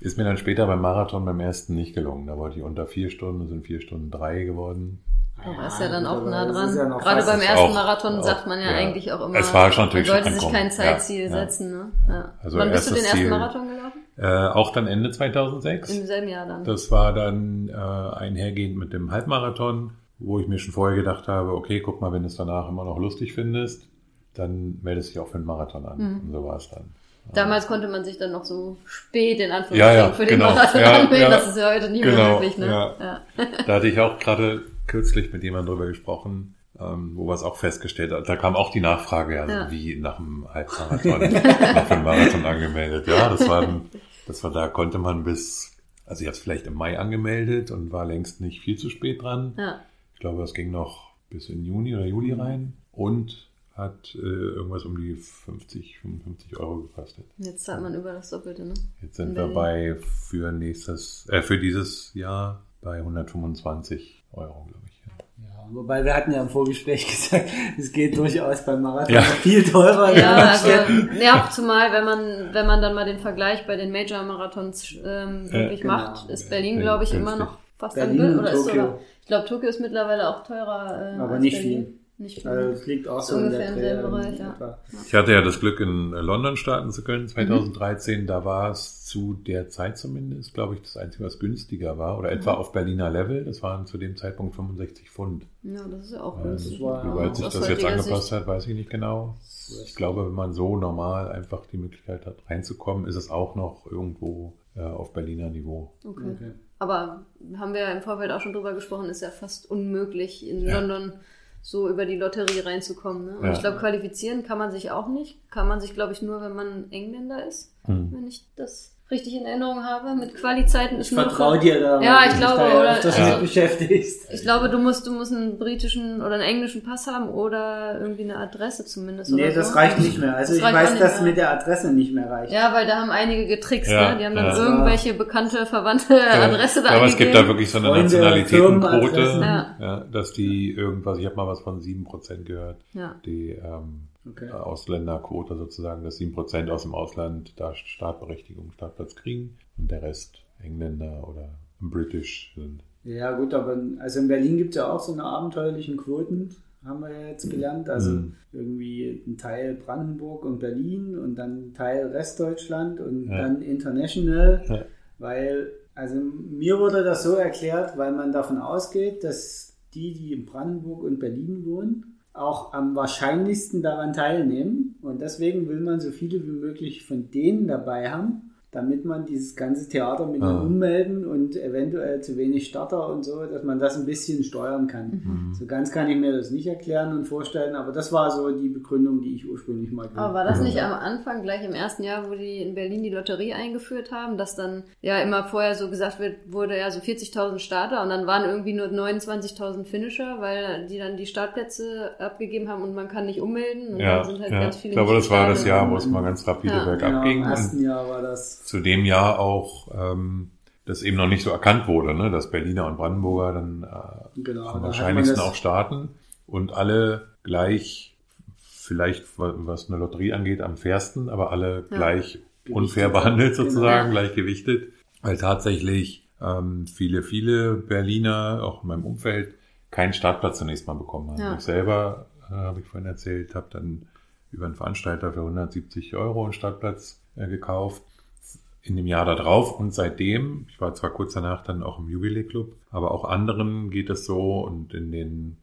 [SPEAKER 2] Ist mir dann später beim Marathon beim ersten nicht gelungen. Da wollte ich unter vier Stunden, sind vier Stunden drei geworden.
[SPEAKER 1] Aber ist ja dann auch nah dran.
[SPEAKER 3] ja
[SPEAKER 1] Gerade beim ersten
[SPEAKER 2] Auch-
[SPEAKER 1] Marathon
[SPEAKER 2] auch,
[SPEAKER 1] sagt man ja,
[SPEAKER 2] ja.
[SPEAKER 1] eigentlich auch immer,
[SPEAKER 2] Es war schon natürlich
[SPEAKER 1] man sollte sich kein Zeitziel
[SPEAKER 2] Ja, ja.
[SPEAKER 1] setzen. Ne? Ja.
[SPEAKER 2] Also
[SPEAKER 1] Wann bist du den ersten
[SPEAKER 2] Ziel-
[SPEAKER 1] Marathon gelaufen?
[SPEAKER 2] Äh, auch dann Ende 2006.
[SPEAKER 1] Im selben Jahr dann.
[SPEAKER 2] Das war dann äh, einhergehend mit dem Halbmarathon, wo ich mir schon vorher gedacht habe, okay, guck mal, wenn du es danach immer noch lustig findest, dann meldest dich auch für den Marathon an.
[SPEAKER 1] Mhm.
[SPEAKER 2] Und so war es dann.
[SPEAKER 1] Damals konnte man sich dann noch so spät in
[SPEAKER 2] Ja,
[SPEAKER 1] Anführungszeichen
[SPEAKER 2] ja,
[SPEAKER 1] für den
[SPEAKER 2] genau.
[SPEAKER 1] Marathon
[SPEAKER 2] Ja,
[SPEAKER 1] anmelden.
[SPEAKER 2] ja.
[SPEAKER 1] Das ist ja heute nicht mehr
[SPEAKER 2] Genau,
[SPEAKER 1] möglich. Ne?
[SPEAKER 2] ja.
[SPEAKER 1] Ja.
[SPEAKER 2] Da hatte ich auch gerade kürzlich mit jemandem drüber gesprochen, ähm, wo wir es auch festgestellt hat. Da kam auch die Nachfrage, also
[SPEAKER 1] Ja.
[SPEAKER 2] wie nach dem Halbmarathon, nach dem Marathon angemeldet. Ja, das war, ein- das war, da konnte man bis, also ich habe es vielleicht im Mai angemeldet und war längst nicht viel zu spät dran.
[SPEAKER 1] Ja.
[SPEAKER 2] Ich glaube, das ging noch bis in Juni oder Juli rein und hat äh, irgendwas um die 50, 55 Euro gekostet.
[SPEAKER 1] Jetzt zahlt man über das Doppelte, ne?
[SPEAKER 2] Jetzt sind
[SPEAKER 1] In
[SPEAKER 2] wir bei für nächstes, äh, für dieses Jahr bei 125 Euro, glaube ich.
[SPEAKER 3] Wobei wir hatten ja im Vorgespräch gesagt, es geht durchaus beim Marathon
[SPEAKER 2] Ja.
[SPEAKER 3] viel teurer.
[SPEAKER 1] Ja,
[SPEAKER 3] anderen
[SPEAKER 1] also, ja, zumal, wenn man, wenn man dann mal den Vergleich bei den Major-Marathons ähm, wirklich
[SPEAKER 3] genau.
[SPEAKER 1] macht, ist Berlin, glaube ich, immer noch fast
[SPEAKER 3] Berlin
[SPEAKER 1] am
[SPEAKER 3] und
[SPEAKER 1] oder ist
[SPEAKER 3] Tokio.
[SPEAKER 1] sogar, ich glaube, Tokio ist mittlerweile auch teurer. Äh,
[SPEAKER 3] Aber
[SPEAKER 1] als
[SPEAKER 3] nicht
[SPEAKER 1] Berlin.
[SPEAKER 3] viel.
[SPEAKER 1] Nicht viel.
[SPEAKER 3] Also es liegt auch so in der
[SPEAKER 1] Bereich, ja.
[SPEAKER 2] Ich hatte ja das Glück, in London starten zu können, 2013. Da war es zu der Zeit zumindest, glaube ich, das Einzige, was günstiger war. Oder etwa auf Berliner Level. Das waren zu dem Zeitpunkt 65 Pfund.
[SPEAKER 1] ja, das ist ja auch
[SPEAKER 2] Ähm,
[SPEAKER 1] günstig.
[SPEAKER 3] war-
[SPEAKER 2] Wie weit sich das jetzt angepasst
[SPEAKER 1] Sicht.
[SPEAKER 2] hat, weiß ich nicht genau. Ich glaube, wenn man so normal einfach die Möglichkeit hat, reinzukommen, ist es auch noch irgendwo äh, auf Berliner Niveau.
[SPEAKER 1] Okay.
[SPEAKER 3] Okay.
[SPEAKER 1] Aber haben wir ja im Vorfeld auch schon drüber gesprochen, ist ja fast unmöglich in
[SPEAKER 2] Ja.
[SPEAKER 1] London so über die Lotterie reinzukommen. Ne? Und
[SPEAKER 2] Ja.
[SPEAKER 1] ich glaube, qualifizieren kann man sich auch nicht. Kann man sich, glaube ich, nur, wenn man Engländer ist,
[SPEAKER 2] Hm.
[SPEAKER 1] wenn ich das richtig in Erinnerung habe. Mit Qualizeiten ist
[SPEAKER 3] Ich
[SPEAKER 1] nur
[SPEAKER 3] vertraue dir da.
[SPEAKER 1] Ja, ich
[SPEAKER 3] du
[SPEAKER 1] glaube,
[SPEAKER 3] dich da
[SPEAKER 1] oder-
[SPEAKER 3] ja öfters
[SPEAKER 1] also-
[SPEAKER 3] mit beschäftigst.
[SPEAKER 1] Ich glaube, du musst, du musst einen britischen oder einen englischen Pass haben oder irgendwie eine Adresse zumindest.
[SPEAKER 3] Nee,
[SPEAKER 1] oder
[SPEAKER 3] das
[SPEAKER 1] so.
[SPEAKER 3] reicht nicht mehr. Also
[SPEAKER 1] Das
[SPEAKER 3] ich weiß, dass mit der Adresse nicht mehr reicht.
[SPEAKER 1] Ja, weil da haben einige getrickst,
[SPEAKER 2] Ja,
[SPEAKER 1] ne? Die haben dann
[SPEAKER 2] ja.
[SPEAKER 1] irgendwelche bekannte, verwandte Adresse da
[SPEAKER 2] Ja, aber es gibt da wirklich so eine Nationalitätenquote.
[SPEAKER 1] Ja.
[SPEAKER 2] ja, dass die irgendwas, ich habe mal was von 7% gehört,
[SPEAKER 1] Ja.
[SPEAKER 2] die ähm,
[SPEAKER 3] Okay.
[SPEAKER 2] Ausländerquote sozusagen, dass 7% aus dem Ausland da Startberechtigung, Startplatz kriegen und der Rest Engländer oder British sind.
[SPEAKER 3] Ja gut, aber also in Berlin gibt es ja auch so eine abenteuerlichen Quoten, haben wir ja jetzt gelernt. Also
[SPEAKER 2] Mhm.
[SPEAKER 3] irgendwie ein Teil Brandenburg und Berlin und dann ein Teil Restdeutschland und
[SPEAKER 2] Ja.
[SPEAKER 3] dann international,
[SPEAKER 2] Ja.
[SPEAKER 3] weil also mir wurde das so erklärt, weil man davon ausgeht, dass die, die in Brandenburg und Berlin wohnen, auch am wahrscheinlichsten daran teilnehmen. Und deswegen will man so viele wie möglich von denen dabei haben, damit man dieses ganze Theater mit
[SPEAKER 2] Ah.
[SPEAKER 3] dem Ummelden und eventuell zu wenig Starter und so, dass man das ein bisschen steuern kann.
[SPEAKER 2] Mhm.
[SPEAKER 3] So ganz kann ich mir das nicht erklären und vorstellen, aber das war so die Begründung, die ich ursprünglich mal
[SPEAKER 1] Aber war das
[SPEAKER 2] Ja.
[SPEAKER 1] nicht am Anfang, gleich im ersten Jahr, wo die in Berlin die Lotterie eingeführt haben, dass dann ja immer vorher so gesagt wird, wurde ja so 40.000 Starter und dann waren irgendwie nur 29.000 Finisher, weil die dann die Startplätze abgegeben haben und man kann nicht ummelden und
[SPEAKER 2] Ja,
[SPEAKER 1] dann sind halt
[SPEAKER 2] ja.
[SPEAKER 1] ganz viele
[SPEAKER 2] ich glaube, das war das. Jahr, wo es mal ganz rapide
[SPEAKER 1] Ja.
[SPEAKER 2] bergab
[SPEAKER 3] Genau,
[SPEAKER 2] ging.
[SPEAKER 3] Im ersten Jahr war das.
[SPEAKER 2] Zu dem Jahr auch ähm, das eben noch nicht so erkannt wurde, ne? dass Berliner und Brandenburger dann äh,
[SPEAKER 3] Genau,
[SPEAKER 2] am wahrscheinlichsten auch starten und alle gleich, vielleicht wa- was eine Lotterie angeht, am fairsten, aber alle
[SPEAKER 1] Ja.
[SPEAKER 2] gleich unfair behandelt
[SPEAKER 3] Genau.
[SPEAKER 2] sozusagen,
[SPEAKER 1] Ja.
[SPEAKER 2] gleich gewichtet, weil tatsächlich ähm, viele, viele Berliner, auch in meinem Umfeld, keinen Startplatz zunächst mal bekommen haben.
[SPEAKER 1] Ja.
[SPEAKER 2] Ich selber, äh, habe ich vorhin erzählt, habe dann über einen Veranstalter für 170 Euro einen Startplatz äh, gekauft in dem Jahr darauf und seitdem, ich war zwar kurz danach dann auch im Jubilee Club, aber auch anderen geht es so und in den,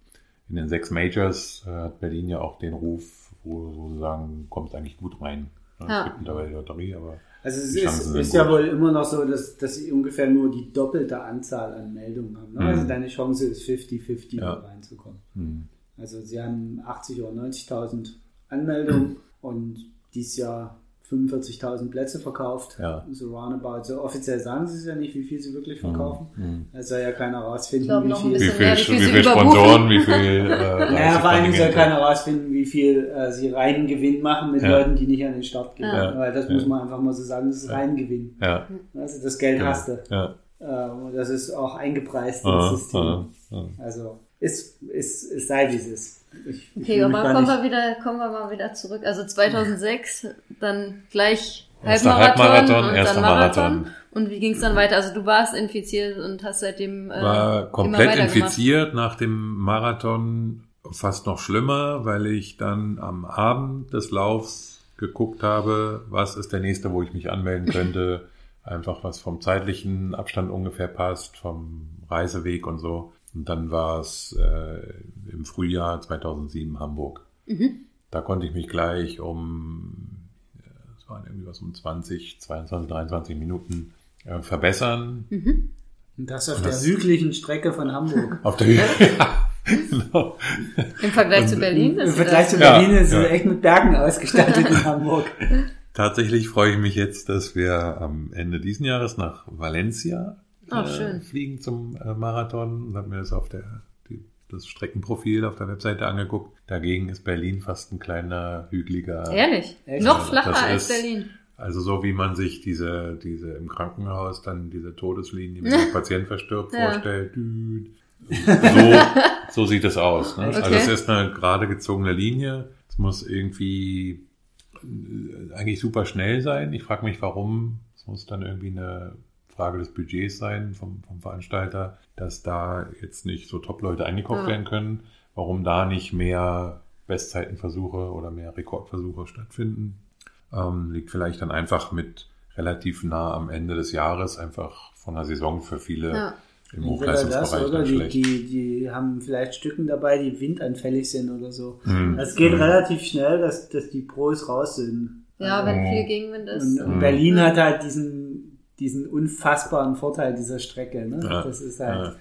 [SPEAKER 2] in den sechs Majors äh, hat Berlin ja auch den Ruf, wo sozusagen kommt eigentlich gut rein. Ja,
[SPEAKER 1] Ja.
[SPEAKER 2] Es gibt mittlerweile die Lotterie, aber
[SPEAKER 3] Also es ist, ist ja wohl immer noch so, dass, dass sie ungefähr nur die doppelte Anzahl an Meldungen haben. Ne?
[SPEAKER 2] Mhm.
[SPEAKER 3] Also deine Chance ist 50-50
[SPEAKER 2] Ja.
[SPEAKER 3] da reinzukommen.
[SPEAKER 2] hm,
[SPEAKER 3] Also sie haben 80 oder 90.000 Anmeldungen und dieses Jahr 45.000 Plätze verkauft.
[SPEAKER 2] Ja.
[SPEAKER 3] So roundabout. So offiziell sagen sie es ja nicht, wie viel sie wirklich verkaufen.
[SPEAKER 2] hm.
[SPEAKER 3] Da soll ja keiner rausfinden, wie viel.
[SPEAKER 2] Wie viel,
[SPEAKER 1] mehr, wie viel
[SPEAKER 2] wie
[SPEAKER 1] sie
[SPEAKER 2] viel. Sponsoren, wie viel äh,
[SPEAKER 3] Naja, vor allem soll keiner rausfinden, wie viel äh, sie reinen Gewinn machen mit
[SPEAKER 2] Ja.
[SPEAKER 3] Leuten, die nicht an den Start gehen.
[SPEAKER 1] Ja.
[SPEAKER 3] Weil das
[SPEAKER 2] Ja.
[SPEAKER 3] muss man einfach mal so sagen, das ist rein Gewinn.
[SPEAKER 2] Ja,
[SPEAKER 3] Also das Geld
[SPEAKER 2] genau.
[SPEAKER 3] hast du.
[SPEAKER 2] Ja.
[SPEAKER 3] Äh, und das ist auch eingepreist
[SPEAKER 2] Ah,
[SPEAKER 3] ins System.
[SPEAKER 2] ah, ah.
[SPEAKER 3] Also ist, ist, es sei wie es ist. Ich, ich
[SPEAKER 1] Okay, aber kommen wir wieder, kommen wir mal wieder zurück. Also 2006, dann gleich
[SPEAKER 2] Erster
[SPEAKER 1] Halbmarathon,
[SPEAKER 2] Halbmarathon,
[SPEAKER 1] und
[SPEAKER 2] erster
[SPEAKER 1] dann Marathon.
[SPEAKER 2] Marathon.
[SPEAKER 1] Und wie ging es dann weiter? Also du warst infiziert und hast seitdem äh,
[SPEAKER 2] war komplett infiziert nach dem Marathon, fast noch schlimmer, weil ich dann am Abend des Laufs geguckt habe, was ist der nächste, wo ich mich anmelden könnte, einfach was vom zeitlichen Abstand ungefähr passt, vom Reiseweg und so. Und dann war es äh, im Frühjahr 2007 Hamburg.
[SPEAKER 1] Mhm.
[SPEAKER 2] Da konnte ich mich gleich um, äh, es waren irgendwie was um 20, 22, 23 Minuten äh, verbessern.
[SPEAKER 3] Und das auf
[SPEAKER 2] Das-
[SPEAKER 3] der hügeligen Strecke von Hamburg.
[SPEAKER 2] Auf der ja, genau.
[SPEAKER 1] Im Vergleich zu
[SPEAKER 2] Und-
[SPEAKER 1] Berlin?
[SPEAKER 3] Im
[SPEAKER 1] ist
[SPEAKER 3] Vergleich
[SPEAKER 1] das-
[SPEAKER 3] zu
[SPEAKER 2] Ja,
[SPEAKER 3] Berlin ist es
[SPEAKER 2] ja.
[SPEAKER 3] echt mit Bergen ausgestattet in Hamburg.
[SPEAKER 2] Tatsächlich freue ich mich jetzt, dass wir am Ende diesen Jahres nach Valencia
[SPEAKER 1] Ach,
[SPEAKER 2] äh,
[SPEAKER 1] schön.
[SPEAKER 2] fliegen zum äh, Marathon und habe mir das auf der die, das Streckenprofil auf der Webseite angeguckt. Dagegen ist Berlin fast ein kleiner hügeliger.
[SPEAKER 1] Ehrlich?
[SPEAKER 3] Echt?
[SPEAKER 1] Noch flacher als
[SPEAKER 2] ist-
[SPEAKER 1] Berlin.
[SPEAKER 2] Also so wie man sich diese diese im Krankenhaus dann diese Todeslinie, wenn der Patient verstirbt,
[SPEAKER 1] Ja.
[SPEAKER 2] vorstellt. So, so sieht es aus. Ne?
[SPEAKER 3] Echt?
[SPEAKER 2] Also
[SPEAKER 1] Okay.
[SPEAKER 2] es ist eine gerade gezogene Linie. Es muss irgendwie äh, eigentlich super schnell sein. Ich frage mich, warum. Es muss dann irgendwie eine Frage des Budgets sein vom, vom Veranstalter, dass da jetzt nicht so Top-Leute eingekauft
[SPEAKER 1] Ja.
[SPEAKER 2] werden können. Warum da nicht mehr Bestzeitenversuche oder mehr Rekordversuche stattfinden. Ähm, liegt vielleicht dann einfach mit relativ nah am Ende des Jahres einfach von der Saison für viele
[SPEAKER 1] Ja.
[SPEAKER 2] im
[SPEAKER 3] das
[SPEAKER 2] Hochleistungsbereich
[SPEAKER 3] oder die, die, die haben vielleicht Stücken dabei, die windanfällig sind oder so.
[SPEAKER 2] Hm.
[SPEAKER 3] Es geht
[SPEAKER 2] Hm.
[SPEAKER 3] relativ schnell, dass, dass die Pros raus sind.
[SPEAKER 1] Ja,
[SPEAKER 3] Also-
[SPEAKER 1] wenn
[SPEAKER 2] Mhm.
[SPEAKER 1] viel Gegenwind ist.
[SPEAKER 3] Und, und Berlin hat halt diesen, diesen unfassbaren Vorteil dieser Strecke. Ne?
[SPEAKER 2] Ja,
[SPEAKER 3] Das ist halt,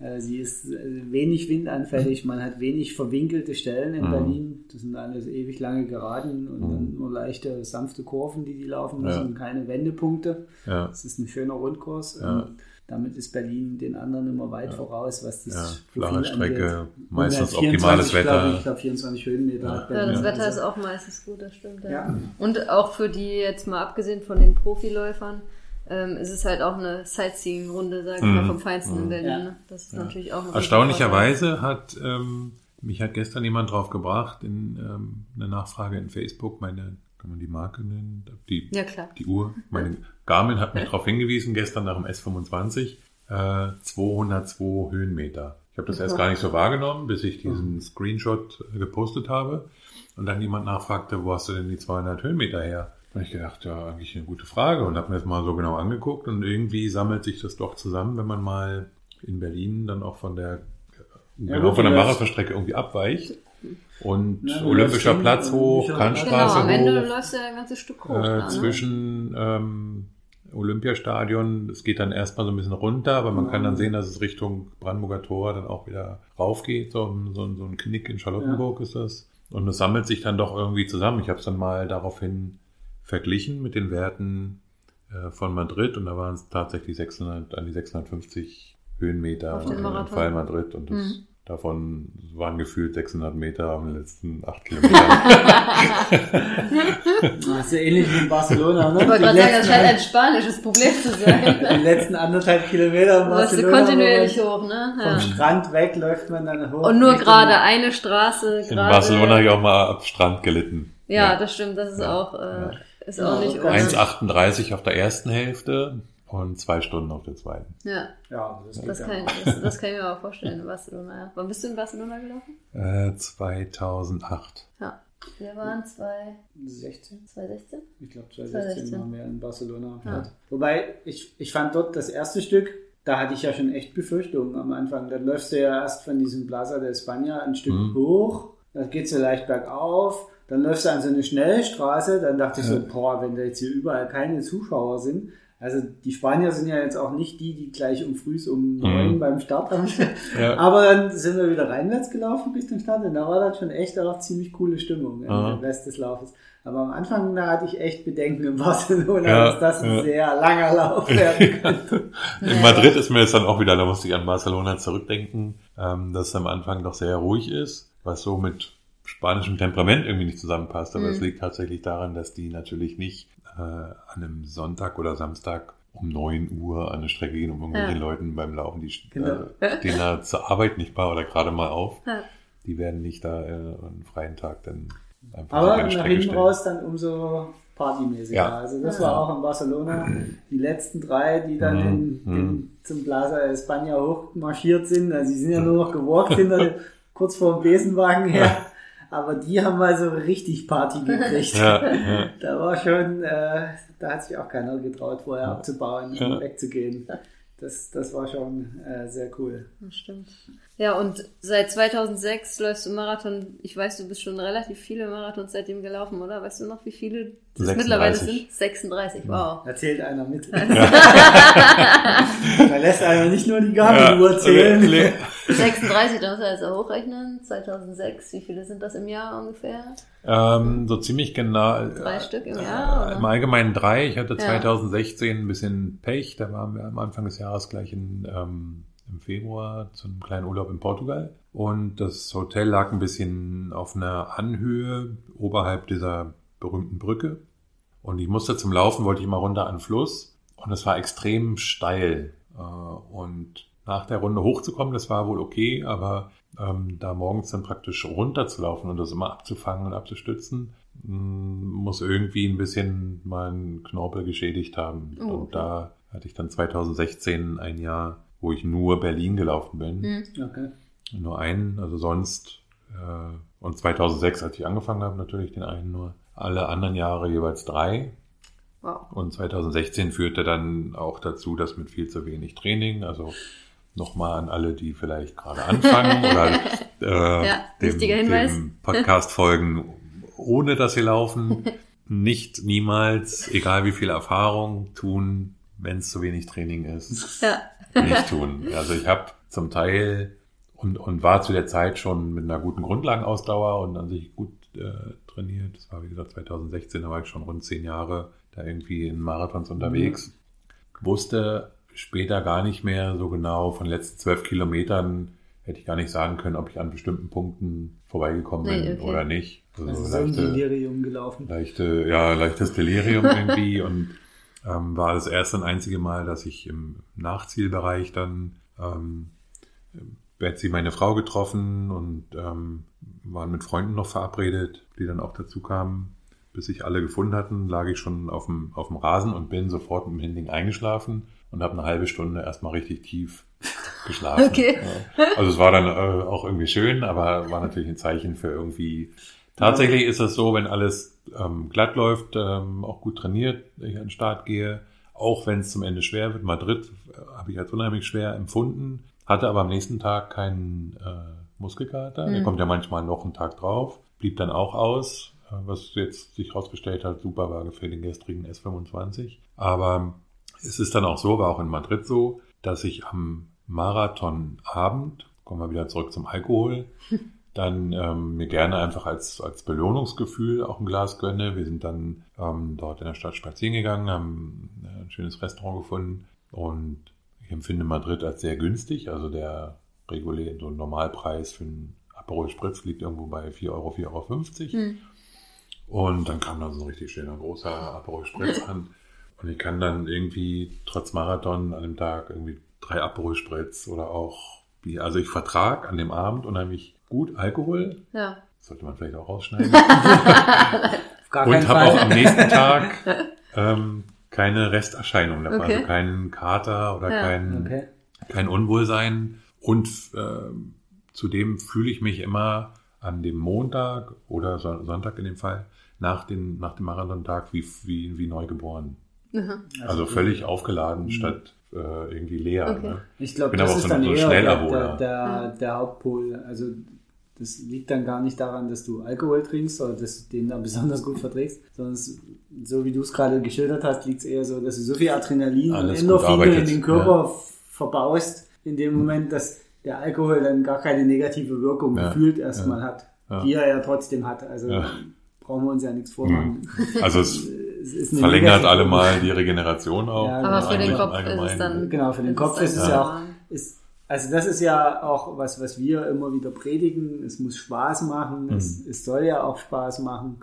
[SPEAKER 2] ja.
[SPEAKER 3] Äh, Sie ist äh, wenig windanfällig, man hat wenig verwinkelte Stellen in
[SPEAKER 2] Mhm.
[SPEAKER 3] Berlin. Das sind alles ewig lange Geraden und dann nur leichte, sanfte Kurven, die die laufen müssen
[SPEAKER 2] Ja.
[SPEAKER 3] und keine Wendepunkte.
[SPEAKER 2] Ja.
[SPEAKER 3] Es ist ein schöner Rundkurs.
[SPEAKER 2] Ja.
[SPEAKER 3] Und damit ist Berlin den anderen immer weit voraus, was das
[SPEAKER 2] Ja,
[SPEAKER 3] Profil
[SPEAKER 2] flache Strecke,
[SPEAKER 3] angeht.
[SPEAKER 2] meistens
[SPEAKER 3] 124,
[SPEAKER 2] optimales
[SPEAKER 3] glaub
[SPEAKER 2] Wetter.
[SPEAKER 3] Ich, ich glaube 24 Höhenmeter
[SPEAKER 2] Ja.
[SPEAKER 3] hat
[SPEAKER 1] Ja, das. Wetter ist
[SPEAKER 3] Also,
[SPEAKER 1] auch meistens gut, das stimmt. Ja.
[SPEAKER 3] Ja.
[SPEAKER 1] Und auch für die, jetzt mal abgesehen von den Profiläufern, ähm, ist es halt auch eine Sightseeing-Runde, sag ich mal,
[SPEAKER 2] Mhm.
[SPEAKER 1] vom Feinsten in Berlin.
[SPEAKER 3] Ja.
[SPEAKER 1] ne? Das ist natürlich auch ein
[SPEAKER 2] Erstaunlicherweise hat ähm, mich hat gestern jemand drauf gebracht in ähm, einer Nachfrage in Facebook, meine, kann man die Marke nennen? Die,
[SPEAKER 1] Ja, klar.
[SPEAKER 2] die Uhr. Meine Garmin hat mich darauf hingewiesen, gestern nach dem S25, äh, 202 Höhenmeter. Ich habe das erst gar nicht so wahrgenommen, bis ich diesen Screenshot äh, gepostet habe und dann jemand nachfragte, wo hast du denn die 200 Höhenmeter her? Habe ich gedacht, ja, eigentlich eine gute Frage und habe mir das mal so genau angeguckt und irgendwie sammelt sich das doch zusammen, wenn man mal in Berlin dann auch von der
[SPEAKER 3] Ja,
[SPEAKER 2] genau
[SPEAKER 3] gut,
[SPEAKER 2] von der Marathonstrecke irgendwie abweicht und
[SPEAKER 3] Ja,
[SPEAKER 2] Olympischer Platz hoch,
[SPEAKER 3] Olympischer
[SPEAKER 1] Genau,
[SPEAKER 2] Kantstraße
[SPEAKER 1] am Ende
[SPEAKER 2] hoch,
[SPEAKER 1] läufst du ja ein ganzes Stück hoch.
[SPEAKER 2] äh,
[SPEAKER 1] da, ne?
[SPEAKER 2] zwischen ähm, Olympiastadion, es geht dann erstmal so ein bisschen runter, aber man kann dann sehen, dass es Richtung Brandenburger Tor dann auch wieder rauf geht. So, so, ein- so ein Knick in Charlottenburg ist das. Und es sammelt sich dann doch irgendwie zusammen. Ich habe es dann mal daraufhin verglichen mit den Werten äh, von Madrid und da waren es tatsächlich 600, an die 650 Höhenmeter im. Fall Madrid und das,
[SPEAKER 1] Mhm.
[SPEAKER 2] davon waren gefühlt 600 Meter am letzten acht Kilometern.
[SPEAKER 3] Das ist ja ähnlich wie in Barcelona. Ne?
[SPEAKER 1] Ich wollte gerade sagen, das scheint ein spanisches Problem zu sein.
[SPEAKER 3] Die letzten anderthalb Kilometer in Barcelona.
[SPEAKER 1] kontinuierlich
[SPEAKER 3] wo man
[SPEAKER 1] hoch, ne?
[SPEAKER 3] Vom
[SPEAKER 1] Ja.
[SPEAKER 3] Strand weg läuft man dann hoch.
[SPEAKER 1] Und nur gerade eine Straße.
[SPEAKER 2] In
[SPEAKER 1] gerade-
[SPEAKER 2] Barcelona habe ich auch mal ab Strand gelitten.
[SPEAKER 1] Ja, das stimmt. Das ist
[SPEAKER 2] Ja.
[SPEAKER 1] auch, äh, ist
[SPEAKER 3] Ja,
[SPEAKER 1] auch nicht
[SPEAKER 3] das
[SPEAKER 1] ohne.
[SPEAKER 2] 1,38 auf der ersten Hälfte und zwei Stunden auf der zweiten.
[SPEAKER 1] Ja,
[SPEAKER 3] Ja, das, geht
[SPEAKER 1] das
[SPEAKER 3] ja.
[SPEAKER 1] kann, das, das kann ich mir aber vorstellen in Barcelona. Ja. Wann bist du in Barcelona gelaufen?
[SPEAKER 2] Äh, 2008.
[SPEAKER 1] Ja. Wir waren zwei,
[SPEAKER 3] 16?
[SPEAKER 1] 2016?
[SPEAKER 3] Ich glaube 2016
[SPEAKER 1] 2016.
[SPEAKER 3] waren wir in Barcelona.
[SPEAKER 1] Ja.
[SPEAKER 3] Wobei, ich, ich fand dort das erste Stück, da hatte ich ja schon echt Befürchtungen am Anfang. Dann läufst du ja erst von diesem Plaza de España ein Stück
[SPEAKER 2] Mhm.
[SPEAKER 3] hoch, dann geht's so leicht bergauf, dann läufst du an so eine Schnellstraße, dann dachte ich so, boah, wenn da jetzt hier überall keine Zuschauer sind. Also die Spanier sind ja jetzt auch nicht die, die gleich um früh um neun beim Start haben.
[SPEAKER 2] Ja.
[SPEAKER 3] Aber dann sind wir wieder reinwärts gelaufen Richtung Start und da war dann schon echt auch ziemlich coole Stimmung
[SPEAKER 2] Aha.
[SPEAKER 3] im Rest des Laufes. Aber am Anfang, da hatte ich echt Bedenken in Barcelona,
[SPEAKER 2] Ja,
[SPEAKER 3] dass das ein
[SPEAKER 2] ja.
[SPEAKER 3] sehr langer Lauf werden könnte.
[SPEAKER 2] In Madrid ist mir jetzt dann auch wieder, da musste ich an Barcelona zurückdenken, ähm, dass es am Anfang doch sehr ruhig ist, was so mit spanischem Temperament irgendwie nicht zusammenpasst. Aber es liegt tatsächlich daran, dass die natürlich nicht äh, an einem Sonntag oder Samstag um 9 Uhr an eine Strecke gehen, um irgendwelchen
[SPEAKER 1] Ja.
[SPEAKER 2] Leuten beim Laufen, die
[SPEAKER 3] Genau.
[SPEAKER 2] äh, stehen da zur Arbeit nicht mal oder gerade mal auf.
[SPEAKER 1] Ja.
[SPEAKER 2] Die werden nicht da äh, einen freien Tag dann einfach
[SPEAKER 3] Aber nach
[SPEAKER 2] Strecke
[SPEAKER 3] hinten
[SPEAKER 2] stellen.
[SPEAKER 3] raus dann umso partymäßiger.
[SPEAKER 2] Ja.
[SPEAKER 3] Also das war auch in Barcelona die letzten drei, die dann
[SPEAKER 2] Mhm.
[SPEAKER 3] in,
[SPEAKER 2] Mhm.
[SPEAKER 3] in, zum Plaza España hochmarschiert sind. Also die sind ja nur noch gewalkt hinter, kurz vor dem Besenwagen her. Aber die haben mal so richtig Party gekriegt.
[SPEAKER 2] Ja, ja.
[SPEAKER 3] Da war schon, äh, da hat sich auch keiner getraut, vorher abzubauen
[SPEAKER 2] Ja.
[SPEAKER 3] und wegzugehen. Das, das war schon äh, sehr cool.
[SPEAKER 1] Das stimmt. Ja, und seit 2006 läufst du Marathon. Ich weiß, du bist schon relativ viele Marathons seitdem gelaufen, oder? Weißt du noch, wie viele das
[SPEAKER 2] 36.
[SPEAKER 1] mittlerweile sind? 36, wow.
[SPEAKER 3] Da zählt einer mit. da lässt einer nicht nur die Garmin-Uhr zählen.
[SPEAKER 2] le-
[SPEAKER 1] 36, da muss man jetzt auch hochrechnen. 2006, wie viele sind das im Jahr ungefähr?
[SPEAKER 2] Ähm, so ziemlich genau.
[SPEAKER 1] Drei
[SPEAKER 2] äh,
[SPEAKER 1] Stück im Jahr,
[SPEAKER 2] Im
[SPEAKER 1] oder?
[SPEAKER 2] Allgemeinen drei. Ich hatte
[SPEAKER 1] Ja.
[SPEAKER 2] 2016 ein bisschen Pech. Da waren wir am Anfang des Jahres gleich in, ähm, im Februar zu einem kleinen Urlaub in Portugal. Und das Hotel lag ein bisschen auf einer Anhöhe oberhalb dieser berühmten Brücke. Und ich musste zum Laufen, wollte ich mal runter an den Fluss. Und es war extrem steil. Äh, Und nach der Runde hochzukommen, das war wohl okay, aber ähm, da morgens dann praktisch runterzulaufen und das immer abzufangen und abzustützen, mh, muss irgendwie ein bisschen meinen Knorpel geschädigt haben.
[SPEAKER 1] Oh, okay.
[SPEAKER 2] Und da hatte ich dann 2016 ein Jahr, wo ich nur Berlin gelaufen bin.
[SPEAKER 1] Hm.
[SPEAKER 3] Okay.
[SPEAKER 2] Nur einen, also sonst. Äh, und 2006, als ich angefangen habe, natürlich den einen nur. Alle anderen Jahre jeweils drei.
[SPEAKER 1] Wow.
[SPEAKER 2] Und 2016 führte dann auch dazu, dass mit viel zu wenig Training, also nochmal an alle, die vielleicht gerade anfangen oder äh,
[SPEAKER 1] Ja, wichtiger Hinweis.
[SPEAKER 2] dem Podcast folgen, ohne dass sie laufen, nicht niemals, egal wie viel Erfahrung, tun, wenn es zu wenig Training ist,
[SPEAKER 1] Ja.
[SPEAKER 2] Nicht tun. Also ich habe zum Teil und, und war zu der Zeit schon mit einer guten Grundlagenausdauer und an sich gut äh, trainiert. Das war, wie gesagt, 2016, da war ich schon rund zehn Jahre da irgendwie in Marathons unterwegs. Mhm. Wusste später gar nicht mehr so genau von den letzten zwölf Kilometern, hätte ich gar nicht sagen können, ob ich an bestimmten Punkten vorbeigekommen bin nee, okay. oder nicht.
[SPEAKER 3] Also, also so leichte, Delirium gelaufen.
[SPEAKER 2] Leichte, ja, leichtes Delirium irgendwie und ähm, war das erste und einzige Mal, dass ich im Nachzielbereich dann ähm, Betsy, meine Frau, getroffen und ähm, waren mit Freunden noch verabredet, die dann auch dazu kamen. Bis sich alle gefunden hatten, lag ich schon auf dem, auf dem Rasen und bin sofort im Hinding eingeschlafen und habe eine halbe Stunde erstmal richtig tief geschlafen. okay. Also es war dann äh, auch irgendwie schön, aber war natürlich ein Zeichen für irgendwie. Tatsächlich ist es so, wenn alles ähm, glatt läuft, ähm, auch gut trainiert, ich an den Start gehe, auch wenn es zum Ende schwer wird. Madrid äh, habe ich als unheimlich schwer empfunden, hatte aber am nächsten Tag keinen äh, Muskelkater. Mhm. Der kommt ja manchmal noch einen Tag drauf, blieb dann auch aus, äh, was jetzt sich herausgestellt hat, super war für den gestrigen S25. Aber es ist dann auch so, war auch in Madrid so, dass ich am Marathonabend, kommen wir wieder zurück zum Alkohol, dann ähm, mir gerne einfach als, als Belohnungsgefühl auch ein Glas gönne. Wir sind dann ähm, dort in der Stadt spazieren gegangen, haben äh, ein schönes Restaurant gefunden und ich empfinde Madrid als sehr günstig. Also der regulär, so ein Normalpreis für einen Aperol Spritz liegt irgendwo bei 4 Euro, 4,50 Euro. Hm. Und dann kam dann so ein richtig schöner großer Aperol Spritz an. Und ich kann dann irgendwie trotz Marathon an dem Tag irgendwie drei Aperol Spritz oder auch, wie, also ich vertrag an dem Abend unheimlich gut Alkohol. Ja. sollte man vielleicht auch rausschneiden. und habe auch am nächsten Tag ähm, keine Resterscheinungen davon, okay. also keinen Kater oder ja. kein, okay. kein Unwohlsein. Und äh, zudem fühle ich mich immer an dem Montag oder Sonntag in dem Fall nach, den, nach dem Marathontag wie, wie, wie neu geboren. Mhm. Also völlig aufgeladen mhm. statt äh, irgendwie leer. Okay. Ne?
[SPEAKER 3] Ich glaube, das ist so dann so eher der, der, der, Hauptpol. Also das liegt dann gar nicht daran, dass du Alkohol trinkst oder dass du den dann besonders gut verträgst, sondern es, so wie du es gerade geschildert hast, liegt es eher so, dass du so viel Adrenalin und Endorphine in den Körper ja. verbaust, in dem Moment, dass der Alkohol dann gar keine negative Wirkung ja. gefühlt erstmal ja. hat, die er ja trotzdem hat. Also brauchen wir uns ja nichts vormachen.
[SPEAKER 2] Mhm. Also es, es verlängert alle mal die Regeneration auch.
[SPEAKER 1] aber für den Kopf ist es dann.
[SPEAKER 3] Genau, für den Kopf ist es ja auch. Ist, also das ist ja auch was, was wir immer wieder predigen. Es muss Spaß machen. Mhm. Es, es soll ja auch Spaß machen.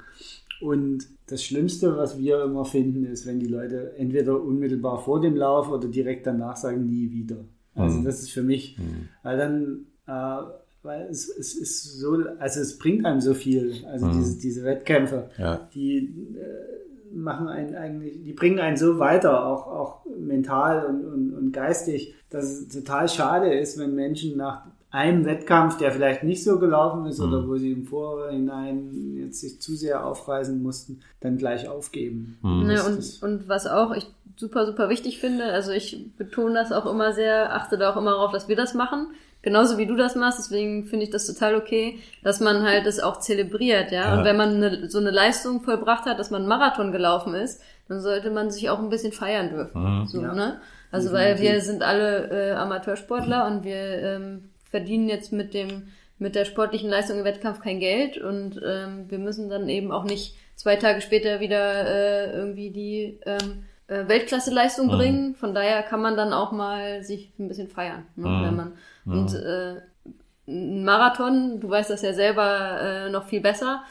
[SPEAKER 3] Und das Schlimmste, was wir immer finden, ist, wenn die Leute entweder unmittelbar vor dem Lauf oder direkt danach sagen, nie wieder. Also mhm. das ist für mich, mhm. weil dann, äh, weil es, es ist so, also es bringt einem so viel. Also mhm. diese, diese Wettkämpfe, ja. die äh, machen einen eigentlich, die bringen einen so weiter, auch, auch mental und, und, und geistig dass es total schade ist, wenn Menschen nach einem Wettkampf, der vielleicht nicht so gelaufen ist mhm. oder wo sie im Vorhinein jetzt sich zu sehr aufreißen mussten, dann gleich aufgeben.
[SPEAKER 1] Mhm. Ne, und, und was auch ich super, super wichtig finde, also ich betone das auch immer sehr, achte da auch immer darauf, dass wir das machen. Genauso wie du das machst, deswegen finde ich das total okay, dass man halt das auch zelebriert, ja. ja. Und wenn man eine, so eine Leistung vollbracht hat, dass man einen Marathon gelaufen ist, dann sollte man sich auch ein bisschen feiern dürfen. Mhm. So, ja. ne? Also weil wir sind alle äh, Amateursportler und wir ähm, verdienen jetzt mit dem mit der sportlichen Leistung im Wettkampf kein Geld und ähm, wir müssen dann eben auch nicht zwei Tage später wieder äh, irgendwie die ähm, äh, Weltklasse-Leistung mhm. bringen. Von daher kann man dann auch mal sich ein bisschen feiern, ne, mhm. wenn man mhm. und äh, ein Marathon, du weißt das ja selber äh, noch viel besser.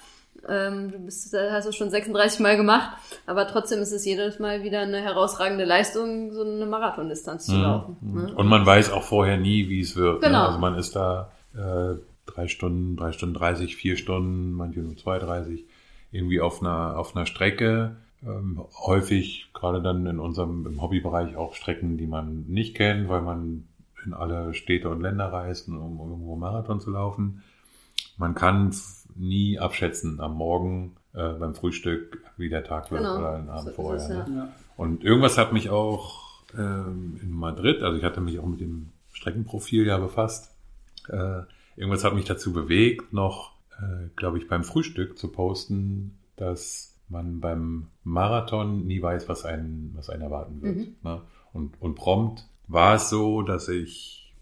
[SPEAKER 1] Ähm, du bist, hast es schon 36 Mal gemacht, aber trotzdem ist es jedes Mal wieder eine herausragende Leistung, so eine Marathondistanz zu mhm. laufen.
[SPEAKER 2] Ne? Und man weiß auch vorher nie, wie es wird. Ne? Genau. Ne? Also man ist da äh, drei Stunden, drei Stunden 30, vier Stunden, manche nur zwei, 30, irgendwie auf einer, auf einer Strecke. Ähm, häufig, gerade dann in unserem im Hobbybereich, auch Strecken, die man nicht kennt, weil man in alle Städte und Länder reist, um irgendwo Marathon zu laufen. Man kann nie abschätzen am Morgen äh, beim Frühstück, wie der Tag wird genau. oder den Abend so vorher. Es, ja. Ne? Und irgendwas hat mich auch ähm, in Madrid, also ich hatte mich auch mit dem Streckenprofil ja befasst, äh, irgendwas hat mich dazu bewegt, noch, äh, glaube ich, beim Frühstück zu posten, dass man beim Marathon nie weiß, was einen, was einen erwarten wird. Mhm. Ne? Und, und prompt war es so, dass ich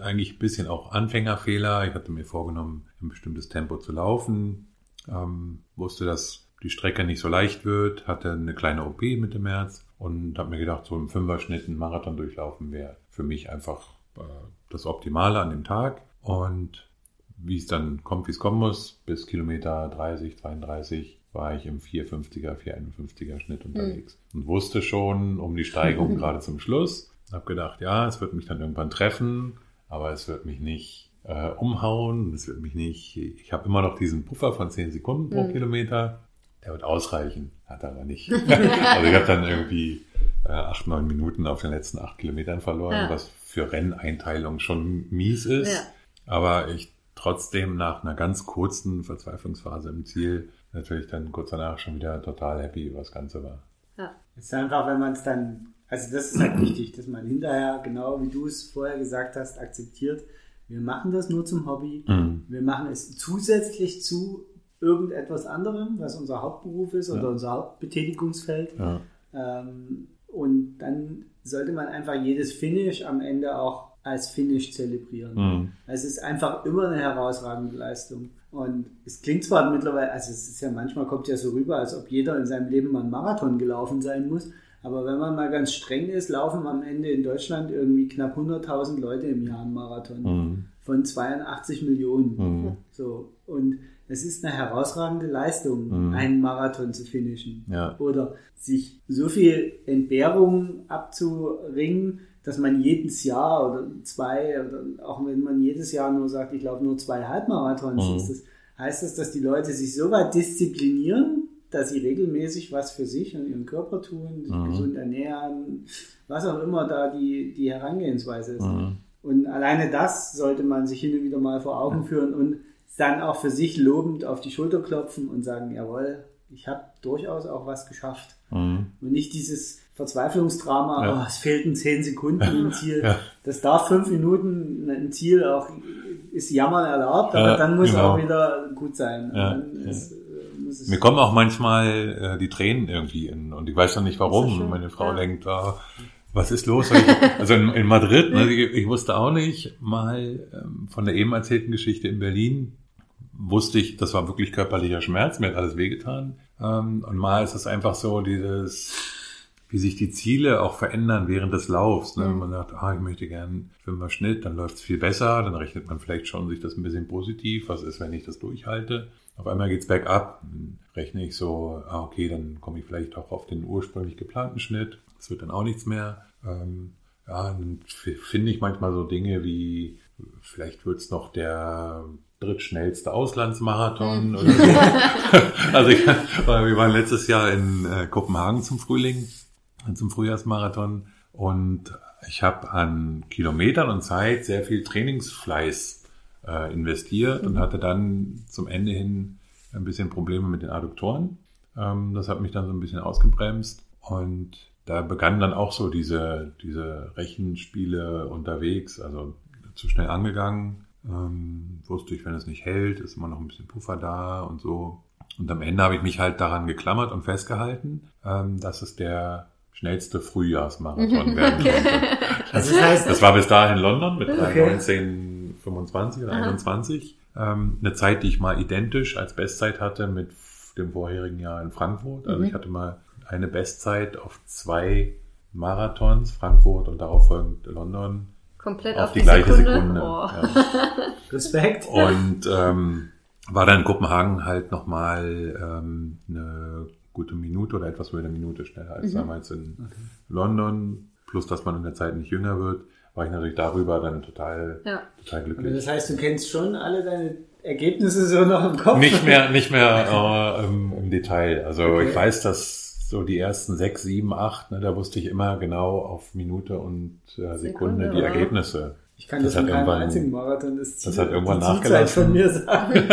[SPEAKER 2] eigentlich ein bisschen auch Anfängerfehler. Ich hatte mir vorgenommen, ein bestimmtes Tempo zu laufen. Ähm, wusste, dass die Strecke nicht so leicht wird, hatte eine kleine OP Mitte März und habe mir gedacht, so im Fünferschnitt einen Marathon durchlaufen wäre für mich einfach äh, das Optimale an dem Tag. Und wie es dann kommt, wie es kommen muss, bis Kilometer 30, 32 war ich im 450er, 451er Schnitt unterwegs mhm. und wusste schon um die Steigung gerade zum Schluss. Habe gedacht, ja, es wird mich dann irgendwann treffen, aber es wird mich nicht äh, umhauen, es wird mich nicht, ich habe immer noch diesen Puffer von 10 Sekunden pro mhm. Kilometer, der wird ausreichen, hat er aber nicht. also ich habe dann irgendwie äh, acht, neun Minuten auf den letzten acht Kilometern verloren, ja. was für Renneinteilung schon mies ist. Ja. Aber ich trotzdem nach einer ganz kurzen Verzweiflungsphase im Ziel natürlich dann kurz danach schon wieder total happy über das Ganze war.
[SPEAKER 3] Ja. Es ist einfach, wenn man es dann, also das ist halt wichtig, dass man hinterher, genau wie du es vorher gesagt hast, akzeptiert, wir machen das nur zum Hobby. Mhm. Wir machen es zusätzlich zu irgendetwas anderem, was unser Hauptberuf ist oder ja. unser Hauptbetätigungsfeld. Ja. Ähm, und dann sollte man einfach jedes Finish am Ende auch als Finish zelebrieren. Mhm. Es ist einfach immer eine herausragende Leistung. Und es klingt zwar mittlerweile, also es ist ja manchmal kommt ja so rüber, als ob jeder in seinem Leben mal einen Marathon gelaufen sein muss. Aber wenn man mal ganz streng ist, laufen am Ende in Deutschland irgendwie knapp 100.000 Leute im Jahr einen Marathon. Mhm. Von 82 Millionen. Mhm. So. Und es ist eine herausragende Leistung, mhm. einen Marathon zu finishen. Ja. Oder sich so viel Entbehrung abzuringen, dass man jedes Jahr oder zwei, oder auch wenn man jedes Jahr nur sagt, ich laufe nur zwei Halbmarathons, mhm. das, heißt das, dass die Leute sich so weit disziplinieren, dass sie regelmäßig was für sich und ihren Körper tun, sich mhm. gesund ernähren, was auch immer da die, die Herangehensweise ist. Mhm. Und alleine das sollte man sich hin und wieder mal vor Augen führen und dann auch für sich lobend auf die Schulter klopfen und sagen, jawohl, ich habe durchaus auch was geschafft. Mhm. Und nicht dieses Verzweiflungsdrama, ja. oh, es fehlten zehn Sekunden im Ziel. Ja. Das darf fünf Minuten ein Ziel auch, ist Jammern erlaubt, aber ja, dann muss genau. auch wieder gut sein.
[SPEAKER 2] Mir kommen auch manchmal äh, die Tränen irgendwie in und ich weiß noch nicht warum. Meine Frau denkt, oh, was ist los? Also in, in Madrid, ne, ich, ich, wusste auch nicht mal ähm, von der eben erzählten Geschichte in Berlin, wusste ich, das war wirklich körperlicher Schmerz, mir hat alles wehgetan. Ähm, und mal ist es einfach so dieses, wie sich die Ziele auch verändern während des Laufs. Ne? Mhm. Wenn man sagt, ah, ich möchte gern Fünfer Schnitt, dann läuft es viel besser, dann rechnet man vielleicht schon sich das ein bisschen positiv. Was ist, wenn ich das durchhalte? Auf einmal geht's bergab. Dann rechne ich so, ah, okay, dann komme ich vielleicht auch auf den ursprünglich geplanten Schnitt. Das wird dann auch nichts mehr. Ähm, ja, dann finde ich manchmal so Dinge wie, vielleicht wird's noch der drittschnellste Auslandsmarathon mhm. oder so. also ich, wir waren letztes Jahr in äh, Kopenhagen zum Frühling, zum Frühjahrsmarathon und ich habe an Kilometern und Zeit sehr viel Trainingsfleiß äh, investiert mhm. und hatte dann zum Ende hin ein bisschen Probleme mit den Adduktoren. Ähm, das hat mich dann so ein bisschen ausgebremst und da begannen dann auch so diese, diese Rechenspiele unterwegs, also zu schnell angegangen ähm, wusste ich, wenn es nicht hält, ist immer noch ein bisschen Puffer da und so. Und am Ende habe ich mich halt daran geklammert und festgehalten, ähm, dass es der schnellste Frühjahrsmarathon werden könnte. Das, heißt, das war bis dahin London mit okay. 1925 oder Aha. 21. Ähm, eine Zeit, die ich mal identisch als Bestzeit hatte mit dem vorherigen Jahr in Frankfurt. Also mhm. ich hatte mal eine Bestzeit auf zwei Marathons, Frankfurt und darauf folgend London
[SPEAKER 1] Komplett auf, auf die, die, gleiche Sekunde. Sekunde. Oh.
[SPEAKER 3] Ja. Respekt.
[SPEAKER 2] Und ähm, war dann in Kopenhagen halt nochmal ähm, eine gute Minute oder etwas über eine Minute schneller als mhm. damals in okay. London. Plus, dass man in der Zeit nicht jünger wird, war ich natürlich darüber dann total, ja. total glücklich.
[SPEAKER 3] das heißt, du kennst schon alle deine Ergebnisse so noch im Kopf?
[SPEAKER 2] Nicht mehr, nicht mehr äh, im, im, Detail. Also okay. ich weiß, dass so die ersten sechs, sieben, acht, ne, da wusste ich immer genau auf Minute und äh, Sekunde, Sekunde die Ergebnisse.
[SPEAKER 3] Ich kann das, das in keinem einzigen Marathon das,
[SPEAKER 2] Ziel, das hat irgendwann nachgelassen.
[SPEAKER 3] von mir sagen.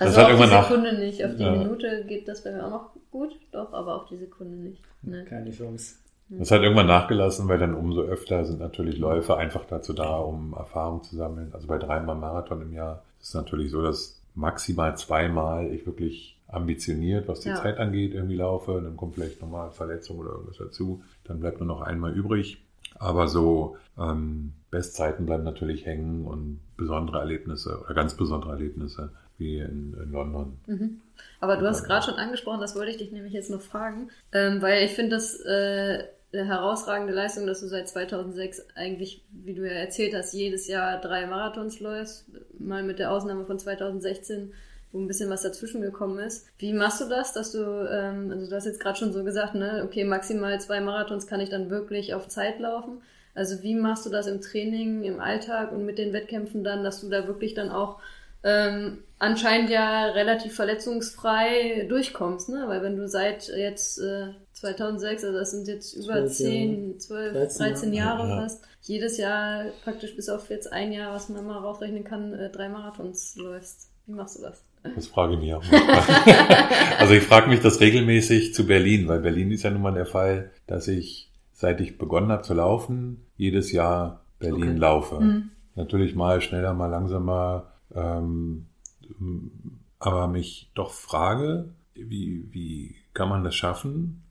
[SPEAKER 1] also auf die Sekunde nach nicht, auf die ja. Minute geht das bei mir auch noch gut, doch, aber auf die Sekunde nicht.
[SPEAKER 3] Ne. Keine Chance.
[SPEAKER 2] Das hat irgendwann nachgelassen, weil dann umso öfter sind natürlich Läufe einfach dazu da, um Erfahrung zu sammeln. Also bei dreimal Marathon im Jahr ist es natürlich so, dass maximal zweimal ich wirklich ambitioniert, was die ja. Zeit angeht, irgendwie laufe. Dann kommt vielleicht nochmal Verletzung oder irgendwas dazu. Dann bleibt nur noch einmal übrig. Aber so ähm, Bestzeiten bleiben natürlich hängen und besondere Erlebnisse oder ganz besondere Erlebnisse wie in, in London.
[SPEAKER 1] Mhm. Aber du hast gerade schon angesprochen, das wollte ich dich nämlich jetzt noch fragen, ähm, weil ich finde das äh, eine herausragende Leistung, dass du seit 2006 eigentlich, wie du ja erzählt hast, jedes Jahr drei Marathons läufst, mal mit der Ausnahme von 2016 wo ein bisschen was dazwischen gekommen ist. Wie machst du das, dass du, ähm, also du hast jetzt gerade schon so gesagt, ne, okay, maximal zwei Marathons kann ich dann wirklich auf Zeit laufen. Also wie machst du das im Training, im Alltag und mit den Wettkämpfen dann, dass du da wirklich dann auch ähm, anscheinend ja relativ verletzungsfrei durchkommst, ne? Weil wenn du seit jetzt äh, 2006, also das sind jetzt über 12 10, 12, 13, 13 Jahre ja. fast, jedes Jahr praktisch bis auf jetzt ein Jahr, was man mal rausrechnen kann, äh, drei Marathons läufst. Wie machst du das?
[SPEAKER 2] Das frage ich mich auch also ich frage mich das regelmäßig zu Berlin, weil Berlin ist ja nun mal der Fall, dass ich, seit ich begonnen habe zu laufen, jedes Jahr Berlin okay. laufe. Mhm. Natürlich mal schneller, mal langsamer, ähm, aber mich doch frage, wie, wie kann man das schaffen,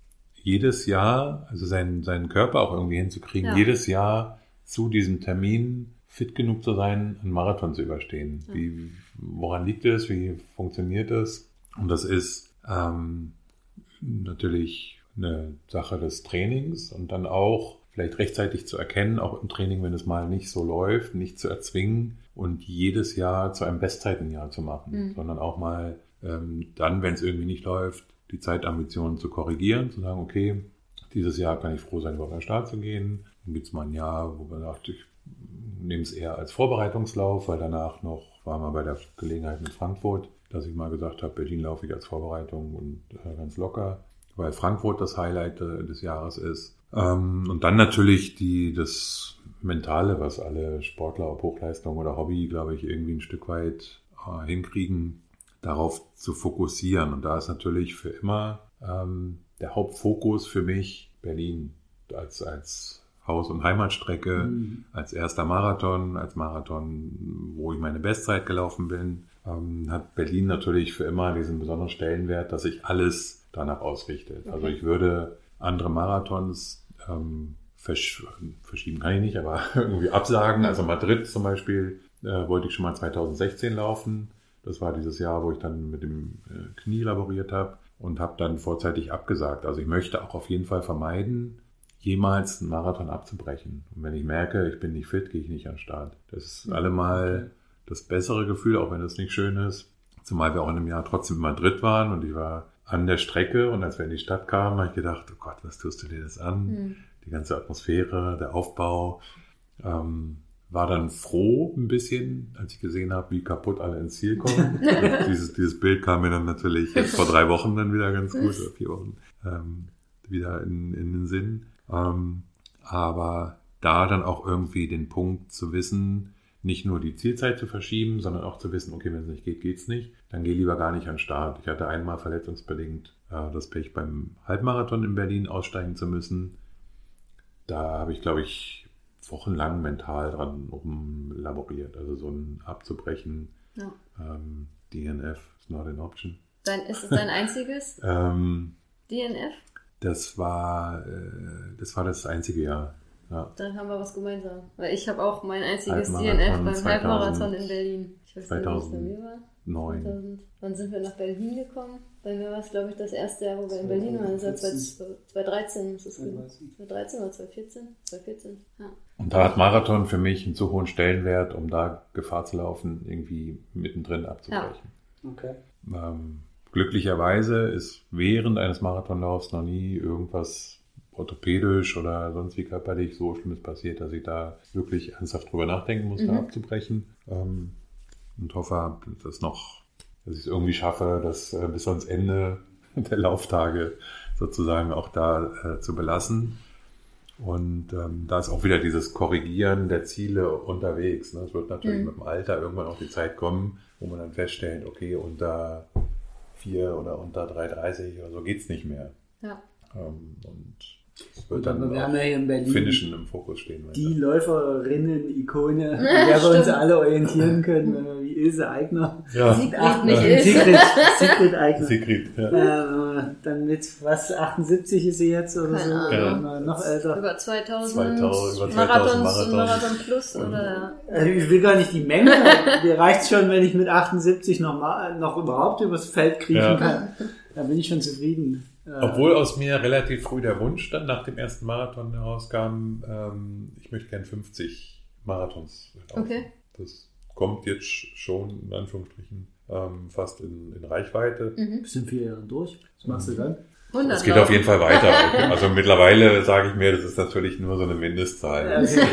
[SPEAKER 2] jedes Jahr, also seinen, seinen Körper auch irgendwie hinzukriegen, ja. jedes Jahr zu diesem Termin fit genug zu sein, einen Marathon zu überstehen. Ja. Wie, woran liegt es? Wie funktioniert das? Und das ist ähm, natürlich eine Sache des Trainings und dann auch vielleicht rechtzeitig zu erkennen, auch im Training, wenn es mal nicht so läuft, nicht zu erzwingen und jedes Jahr zu einem Bestzeitenjahr zu machen, mhm. sondern auch mal ähm, dann, wenn es irgendwie nicht läuft, die Zeitambitionen zu korrigieren, zu sagen, okay, dieses Jahr kann ich froh sein, über den Start zu gehen. Dann gibt es mal ein Jahr, wo man sagt, ich nehme es eher als Vorbereitungslauf, weil danach noch war mal bei der Gelegenheit mit Frankfurt, dass ich mal gesagt habe, Berlin laufe ich als Vorbereitung und äh, ganz locker, weil Frankfurt das Highlight äh, des Jahres ist. Ähm, und dann natürlich die, das Mentale, was alle Sportler, ob Hochleistung oder Hobby, glaube ich, irgendwie ein Stück weit äh, hinkriegen, darauf zu fokussieren. Und da ist natürlich für immer ähm, der Hauptfokus für mich Berlin als, als Haus- und Heimatstrecke, mhm. als erster Marathon, als Marathon, wo ich meine Bestzeit gelaufen bin, ähm, hat Berlin natürlich für immer diesen besonderen Stellenwert, dass sich alles danach ausrichtet. Also okay. Also ich würde andere Marathons ähm, versch verschieben kann ich nicht, aber irgendwie absagen. Also Madrid zum Beispiel äh, wollte ich schon mal 2016 laufen. Das war dieses Jahr, wo ich dann mit dem äh, Knie laboriert habe und habe dann vorzeitig abgesagt. Also ich möchte auch auf jeden Fall vermeiden, jemals einen Marathon abzubrechen. Und wenn ich merke, ich bin nicht fit, gehe ich nicht an den Start. Das ist allemal das bessere Gefühl, auch wenn es nicht schön ist. Zumal wir auch in einem Jahr trotzdem in Madrid waren und ich war an der Strecke und als wir in die Stadt kamen, habe ich gedacht, oh Gott, was tust du dir das an? Mhm. Die ganze Atmosphäre, der Aufbau. Ähm, war dann froh ein bisschen, als ich gesehen habe, wie kaputt alle ins Ziel kommen. dieses, dieses Bild kam mir dann natürlich jetzt vor drei Wochen dann wieder ganz gut, oder vier Wochen, ähm, wieder in, in den Sinn. Ähm, aber da dann auch irgendwie den Punkt zu wissen, nicht nur die Zielzeit zu verschieben, sondern auch zu wissen, okay, wenn es nicht geht, geht's nicht. Dann geh lieber gar nicht an den Start. Ich hatte einmal verletzungsbedingt äh, das Pech beim Halbmarathon in Berlin aussteigen zu müssen. Da habe ich, glaube ich, wochenlang mental dran rumlaboriert. Also so ein abzubrechen. Ja. Ähm, DNF is not an option.
[SPEAKER 1] Dein, ist es dein einziges
[SPEAKER 2] ähm,
[SPEAKER 1] DNF?
[SPEAKER 2] Das war, äh, das war das einzige Jahr. Ja.
[SPEAKER 1] Dann haben wir was gemeinsam. Weil ich habe auch mein einziges DNF beim Halbmarathon in Berlin. Ich weiß 2000, nicht, was bei mir war. 2000. Wann sind wir nach Berlin gekommen? Bei mir war es, glaube ich, das erste Jahr, wo wir in Berlin waren. Das war 2013. 2013 oder 2014? 2014, ja.
[SPEAKER 2] Und da hat Marathon für mich einen zu hohen Stellenwert, um da Gefahr zu laufen, irgendwie mittendrin abzubrechen.
[SPEAKER 3] Ja. Okay.
[SPEAKER 2] Ähm, glücklicherweise ist während eines Marathonlaufs noch nie irgendwas orthopädisch oder sonst wie körperlich so Schlimmes passiert, dass ich da wirklich ernsthaft drüber nachdenken muss, mhm. da abzubrechen. Ähm, und hoffe, dass noch, dass ich es irgendwie schaffe, das äh, bis ans Ende der Lauftage sozusagen auch da äh, zu belassen. Und ähm, da ist auch wieder dieses Korrigieren der Ziele unterwegs. Ne? Es wird natürlich mhm. mit dem Alter irgendwann auch die Zeit kommen, wo man dann feststellt, okay, unter 4 oder unter 3,30 oder so geht's nicht mehr.
[SPEAKER 1] Ja.
[SPEAKER 2] Ähm, und Dann
[SPEAKER 3] wir haben ja hier in Berlin
[SPEAKER 2] Finishen im Fokus stehen.
[SPEAKER 3] die Läuferinnen-Ikone, an der wir uns alle orientieren können, wenn wir wie Ilse Eigner.
[SPEAKER 2] ja,
[SPEAKER 1] Siegfried nicht
[SPEAKER 3] äh,
[SPEAKER 1] ist.
[SPEAKER 3] Sigrid, Sigrid Eigner.
[SPEAKER 2] Sigrid. Ja.
[SPEAKER 3] Äh, dann mit, was, 78 ist sie jetzt oder
[SPEAKER 1] Keine
[SPEAKER 3] so?
[SPEAKER 1] Ahnung.
[SPEAKER 3] Oder noch älter.
[SPEAKER 1] Über 2000,
[SPEAKER 2] 2000 über 2000
[SPEAKER 1] Marathons
[SPEAKER 2] Marathon.
[SPEAKER 1] und Marathon Plus oder
[SPEAKER 3] Also ich will gar nicht die Menge. Mir reicht schon, wenn ich mit 78 noch, mal, noch überhaupt übers Feld kriechen
[SPEAKER 2] Ja.
[SPEAKER 3] kann. Da bin ich schon zufrieden. Äh,
[SPEAKER 2] Obwohl aus mir relativ früh der Wunsch dann nach dem ersten Marathon herauskam, ähm, ich möchte gern 50 Marathons laufen.
[SPEAKER 1] Okay.
[SPEAKER 2] Das kommt jetzt schon in Anführungsstrichen ähm, fast in, in Reichweite.
[SPEAKER 3] Du in vier Jahren durch? Was machst du dann?
[SPEAKER 1] 100
[SPEAKER 2] Es geht auf jeden Fall weiter. Also mittlerweile sage ich mir, das ist natürlich nur so eine Mindestzahl.
[SPEAKER 3] Ja,
[SPEAKER 2] Wenn es
[SPEAKER 3] okay.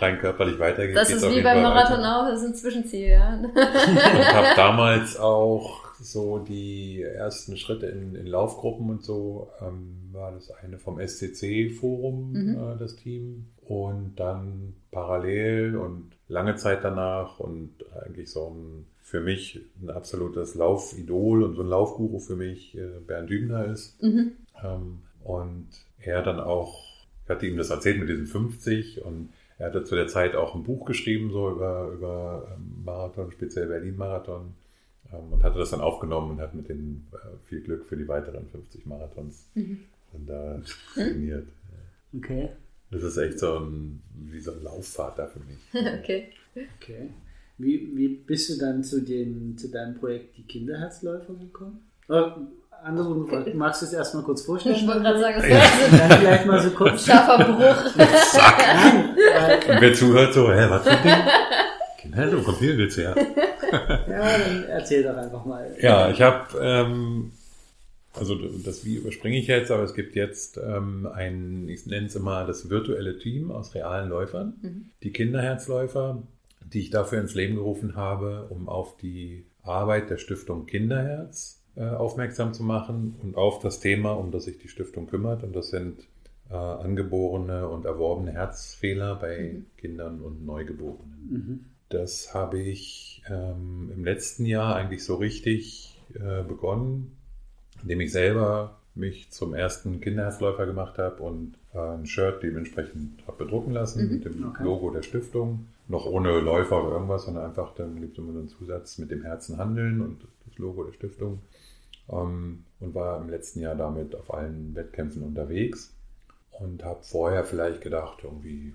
[SPEAKER 2] rein körperlich weitergeht,
[SPEAKER 1] Das ist
[SPEAKER 2] auf
[SPEAKER 1] wie
[SPEAKER 2] jeden
[SPEAKER 1] beim
[SPEAKER 2] Fall
[SPEAKER 1] Marathon
[SPEAKER 2] weiter.
[SPEAKER 1] auch, das ist ein Zwischenziel, ja.
[SPEAKER 2] Und habe damals auch so die ersten Schritte in, in Laufgruppen und so, ähm, war das eine vom SCC-Forum,
[SPEAKER 1] Mhm.
[SPEAKER 2] äh, das Team. Und dann parallel und lange Zeit danach und eigentlich so ein, für mich ein absolutes Laufidol und so ein Laufguru für mich äh, Bernd Dübner ist.
[SPEAKER 1] Mhm.
[SPEAKER 2] Ähm, und er dann auch, ich hatte ihm das erzählt mit diesen 50 und er hatte zu der Zeit auch ein Buch geschrieben, so über, über ähm, Marathon, speziell Berlin-Marathon. Ähm, und hatte das dann aufgenommen und hat mit denen äh, viel Glück für die weiteren 50 Marathons dann da trainiert.
[SPEAKER 3] Okay.
[SPEAKER 2] Das ist echt so ein, wie so ein Laufvater für mich.
[SPEAKER 1] Okay.
[SPEAKER 3] Okay. Wie, wie bist du dann zu, den, zu deinem Projekt Die Kinderherzläufer gekommen? Oder andersrum gefragt, magst du es erstmal kurz vorstellen?
[SPEAKER 1] Ich wollte gerade sagen, das
[SPEAKER 2] Ja.
[SPEAKER 1] war
[SPEAKER 3] Dann vielleicht mal so
[SPEAKER 1] ein
[SPEAKER 3] kurz.
[SPEAKER 1] scharfer Bruch.
[SPEAKER 3] Nein, weil,
[SPEAKER 2] Und wer zuhört, so, hä, was für ein Ding? Kinder, wo kommt hier jetzt her?
[SPEAKER 3] Ja, dann erzähl doch einfach mal.
[SPEAKER 2] Ja, ich habe, ähm, also das Wie überspringe ich jetzt, aber es gibt jetzt ähm, ein, ich nenne es immer das virtuelle Team aus realen Läufern,
[SPEAKER 1] Mhm.
[SPEAKER 2] die Kinderherzläufer, die ich dafür ins Leben gerufen habe, um auf die Arbeit der Stiftung Kinderherz äh, aufmerksam zu machen und auf das Thema, um das sich die Stiftung kümmert. Und das sind äh, angeborene und erworbene Herzfehler bei
[SPEAKER 1] Mhm.
[SPEAKER 2] Kindern und Neugeborenen.
[SPEAKER 3] Mhm.
[SPEAKER 2] Das habe ich ähm, im letzten Jahr eigentlich so richtig äh, begonnen, indem ich selber mich zum ersten Kinderherzläufer gemacht habe und äh, ein Shirt dementsprechend habe bedrucken lassen
[SPEAKER 1] Mhm,
[SPEAKER 2] mit dem
[SPEAKER 3] okay.
[SPEAKER 2] Logo der Stiftung. Noch ohne Läufer oder irgendwas, sondern einfach, dann gibt es immer so einen Zusatz mit dem Herzen handeln und das Logo der Stiftung. Ähm, und war im letzten Jahr damit auf allen Wettkämpfen unterwegs und habe vorher vielleicht gedacht, irgendwie,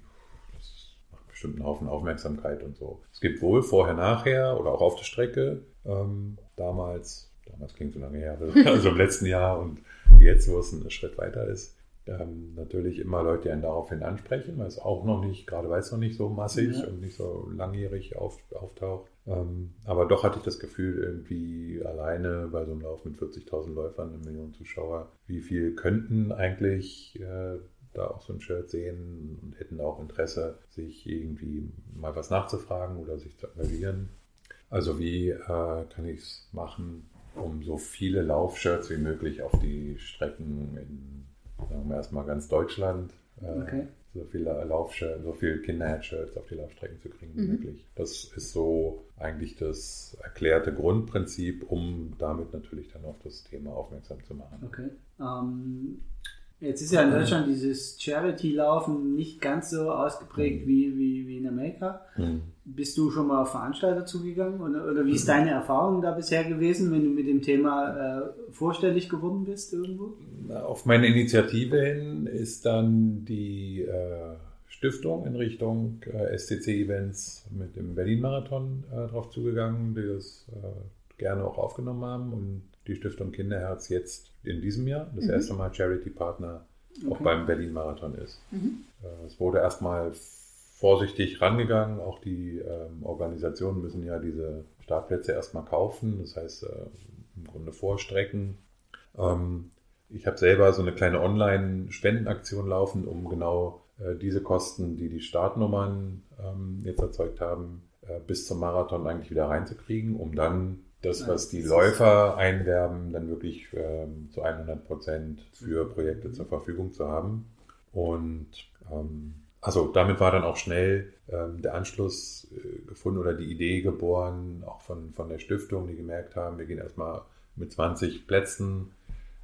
[SPEAKER 2] das macht bestimmt einen Haufen Aufmerksamkeit und so. Es gibt wohl vorher, nachher oder auch auf der Strecke, ähm, damals, damals klingt so lange her, also im letzten Jahr und jetzt, wo es ein Schritt weiter ist, ähm, natürlich immer Leute, die einen daraufhin ansprechen, weil es auch noch nicht, gerade weil es noch nicht so massig
[SPEAKER 3] Ja.
[SPEAKER 2] und nicht so langjährig auf, auftaucht. Ähm, aber doch hatte ich das Gefühl, irgendwie alleine bei so einem Lauf mit 40.000 Läufern, eine Million Zuschauer, wie viel könnten eigentlich äh, da auch so ein Shirt sehen und hätten auch Interesse, sich irgendwie mal was nachzufragen oder sich zu engagieren. Also wie äh, kann ich es machen, um so viele Laufshirts wie möglich auf die Strecken in, sagen wir erstmal ganz Deutschland, äh,
[SPEAKER 3] Okay.
[SPEAKER 2] so viele Laufshirts, so viele Kinderhead-Shirts auf die Laufstrecken zu kriegen wie
[SPEAKER 1] Mhm.
[SPEAKER 2] möglich. Das ist so eigentlich das erklärte Grundprinzip, um damit natürlich dann auf das Thema aufmerksam zu machen.
[SPEAKER 3] Okay. Ähm, jetzt ist ja in Deutschland dieses Charity-Laufen nicht ganz so ausgeprägt
[SPEAKER 2] Mhm.
[SPEAKER 3] wie, wie, wie in Amerika.
[SPEAKER 2] Mhm.
[SPEAKER 3] Bist du schon mal auf Veranstalter zugegangen oder, oder wie ist deine Erfahrung da bisher gewesen, wenn du mit dem Thema äh, vorstellig geworden bist irgendwo?
[SPEAKER 2] Auf meine Initiative hin ist dann die äh, Stiftung in Richtung äh, SCC-Events mit dem Berlin-Marathon äh, drauf zugegangen, die das äh, gerne auch aufgenommen haben und die Stiftung Kinderherz jetzt in diesem Jahr das
[SPEAKER 1] Mhm.
[SPEAKER 2] erste Mal Charity-Partner auch
[SPEAKER 3] Okay.
[SPEAKER 2] beim Berlin-Marathon ist.
[SPEAKER 1] Mhm.
[SPEAKER 2] Äh, es wurde erstmal vorsichtig rangegangen, auch die ähm, Organisationen müssen ja diese Startplätze erstmal kaufen, das heißt äh, im Grunde vorstrecken. Ähm, ich habe selber so eine kleine Online-Spendenaktion laufen, um genau äh, diese Kosten, die die Startnummern ähm, jetzt erzeugt haben, äh, bis zum Marathon eigentlich wieder reinzukriegen, um dann das, was die Läufer einwerben, dann wirklich ähm, zu 100 Prozent für Projekte zur Verfügung zu haben. Und ähm, also damit war dann auch schnell ähm, der Anschluss äh, gefunden oder die Idee geboren, auch von, von der Stiftung, die gemerkt haben, wir gehen erstmal mit 20 Plätzen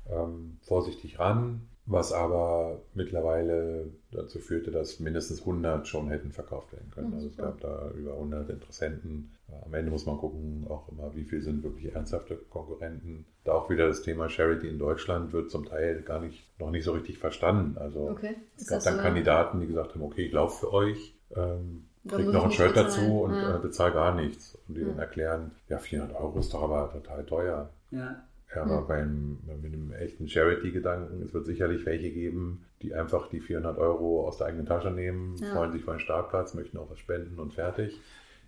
[SPEAKER 2] ähm, vorsichtig ran. Was aber mittlerweile dazu führte, dass mindestens 100 schon hätten verkauft werden können.
[SPEAKER 1] Ja,
[SPEAKER 2] Also es gab da über 100 Interessenten. Am Ende muss man gucken, auch immer, wie viel sind wirklich ernsthafte Konkurrenten. Da auch wieder das Thema Charity in Deutschland wird zum Teil gar nicht, noch nicht so richtig verstanden. Also
[SPEAKER 1] Okay.
[SPEAKER 2] es gab dann
[SPEAKER 1] so-
[SPEAKER 2] Kandidaten, die gesagt haben, okay, ich laufe für euch, ähm, krieg noch ein Shirt
[SPEAKER 1] bezahlen.
[SPEAKER 2] dazu und
[SPEAKER 1] Ja.
[SPEAKER 2] äh, bezahl gar nichts. Und die
[SPEAKER 1] Ja.
[SPEAKER 2] dann erklären, ja, 400 Euro ist doch aber total teuer.
[SPEAKER 3] Ja.
[SPEAKER 2] Ja, aber
[SPEAKER 1] Mhm.
[SPEAKER 2] beim, mit einem echten Charity-Gedanken, es wird sicherlich welche geben, die einfach die 400 Euro aus der eigenen Tasche nehmen,
[SPEAKER 1] Ja.
[SPEAKER 2] freuen sich über einen Startplatz, möchten auch was spenden und fertig.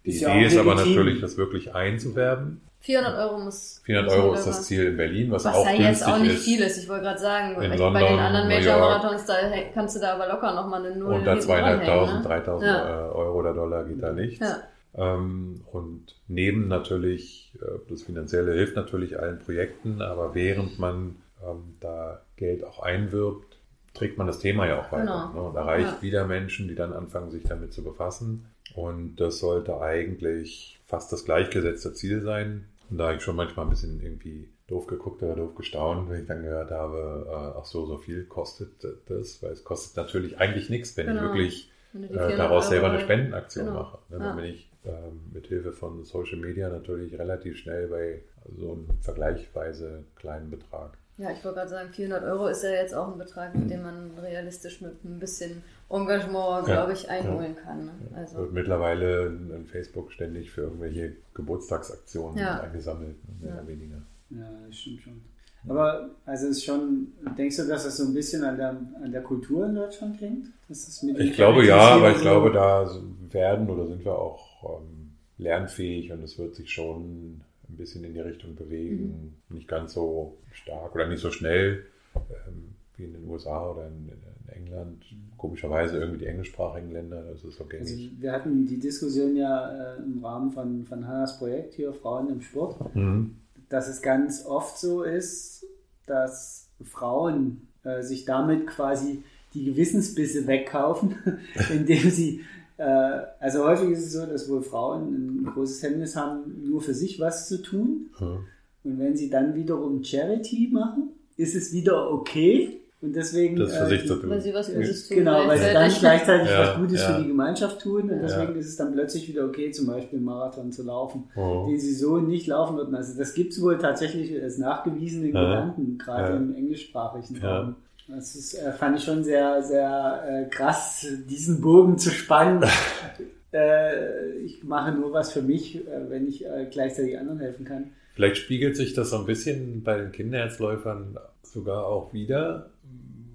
[SPEAKER 2] Die
[SPEAKER 3] Ist ja
[SPEAKER 2] Idee
[SPEAKER 3] auch
[SPEAKER 2] ist aber natürlich, das wirklich einzuwerben.
[SPEAKER 1] 400 Euro muss.
[SPEAKER 2] 400
[SPEAKER 1] muss
[SPEAKER 2] Euro ist das Ziel in Berlin, was,
[SPEAKER 1] Was
[SPEAKER 2] auch
[SPEAKER 1] ja jetzt auch nicht
[SPEAKER 2] ist.
[SPEAKER 1] viel ist. Ich wollte gerade sagen,
[SPEAKER 2] In
[SPEAKER 1] bei
[SPEAKER 2] London,
[SPEAKER 1] den anderen. Major-Marathons, da kannst du da aber locker nochmal eine Null
[SPEAKER 2] Unter
[SPEAKER 1] hinten
[SPEAKER 2] 2.500,
[SPEAKER 1] dranhängen, ne?
[SPEAKER 2] 3.000
[SPEAKER 1] Ja.
[SPEAKER 2] Euro oder Dollar geht da nichts.
[SPEAKER 1] Ja.
[SPEAKER 2] Ähm, und neben natürlich, äh, das Finanzielle hilft natürlich allen Projekten, aber während man ähm, da Geld auch einwirbt, trägt man das Thema ja auch weiter
[SPEAKER 1] Genau.
[SPEAKER 2] ne, und erreicht
[SPEAKER 1] Ja.
[SPEAKER 2] wieder Menschen, die dann anfangen, sich damit zu befassen. Und das sollte eigentlich fast das gleichgesetzte Ziel sein. Und da habe ich schon manchmal ein bisschen irgendwie doof geguckt oder doof gestaunt, wenn ich dann gehört habe, äh, ach so, so viel kostet das, weil es kostet natürlich eigentlich nichts, wenn ich
[SPEAKER 1] Genau.
[SPEAKER 2] wirklich
[SPEAKER 1] du die
[SPEAKER 2] äh,
[SPEAKER 1] 400
[SPEAKER 2] daraus selber eine Spendenaktion
[SPEAKER 1] Genau.
[SPEAKER 2] mache. Ne?
[SPEAKER 1] Ja.
[SPEAKER 2] Dann bin ich ähm, mit Hilfe von Social Media natürlich relativ schnell bei so einem vergleichsweise kleinen Betrag.
[SPEAKER 1] Ja, ich wollte gerade sagen, 400 Euro ist ja jetzt auch ein Betrag, den man realistisch mit ein bisschen Engagement, glaube ich, einholen kann. Ne? Also,
[SPEAKER 2] Wird mittlerweile in Facebook ständig für irgendwelche Geburtstagsaktionen
[SPEAKER 1] Ja.
[SPEAKER 2] eingesammelt, mehr
[SPEAKER 1] Ja.
[SPEAKER 2] oder weniger.
[SPEAKER 3] Ja, das stimmt schon. Aber also es ist schon, denkst du, dass das so ein bisschen an der, an der Kultur in Deutschland hängt? Dass das mit den
[SPEAKER 2] Ich glaube ja, aber ich glaube, da werden oder sind wir auch ähm, lernfähig und es wird sich schon ein bisschen in die Richtung bewegen. Nicht ganz so stark oder nicht so schnell ähm, wie in den USA oder in, in England. Komischerweise irgendwie die englischsprachigen Länder, das ist so
[SPEAKER 3] Also wir hatten die Diskussion ja äh, im Rahmen von, von Hannas Projekt hier, Frauen im Sport,
[SPEAKER 2] Mhm.
[SPEAKER 3] dass es ganz oft so ist, dass Frauen äh, sich damit quasi die Gewissensbisse wegkaufen, indem sie, also häufig ist es so, dass wohl Frauen ein großes Hemmnis haben, nur für sich was zu tun.
[SPEAKER 2] Ja.
[SPEAKER 3] Und wenn sie dann wiederum Charity machen, ist es wieder okay. Und deswegen.
[SPEAKER 2] Das für
[SPEAKER 3] äh,
[SPEAKER 2] sich zu tun.
[SPEAKER 1] weil sie was Gutes tun.
[SPEAKER 3] Genau, weil sie dann
[SPEAKER 1] gleichzeitig.
[SPEAKER 2] Ja,
[SPEAKER 3] was Gutes
[SPEAKER 2] ja.
[SPEAKER 3] für die Gemeinschaft tun und deswegen
[SPEAKER 2] Ja.
[SPEAKER 3] ist es dann plötzlich wieder okay, zum Beispiel einen Marathon zu laufen,
[SPEAKER 2] Oh.
[SPEAKER 3] den sie so nicht laufen würden. Also das gibt es wohl tatsächlich als nachgewiesenen
[SPEAKER 2] Ja.
[SPEAKER 3] Gedanken, gerade
[SPEAKER 2] Ja.
[SPEAKER 3] im englischsprachigen
[SPEAKER 2] Ja.
[SPEAKER 3] Raum. Das ist, äh, fand ich schon sehr, sehr äh, krass, diesen Bogen zu spannen. äh, ich mache nur was für mich, äh, wenn ich äh, gleichzeitig anderen helfen kann.
[SPEAKER 2] Vielleicht spiegelt sich das so ein bisschen bei den Kinderherzläufern sogar auch wieder,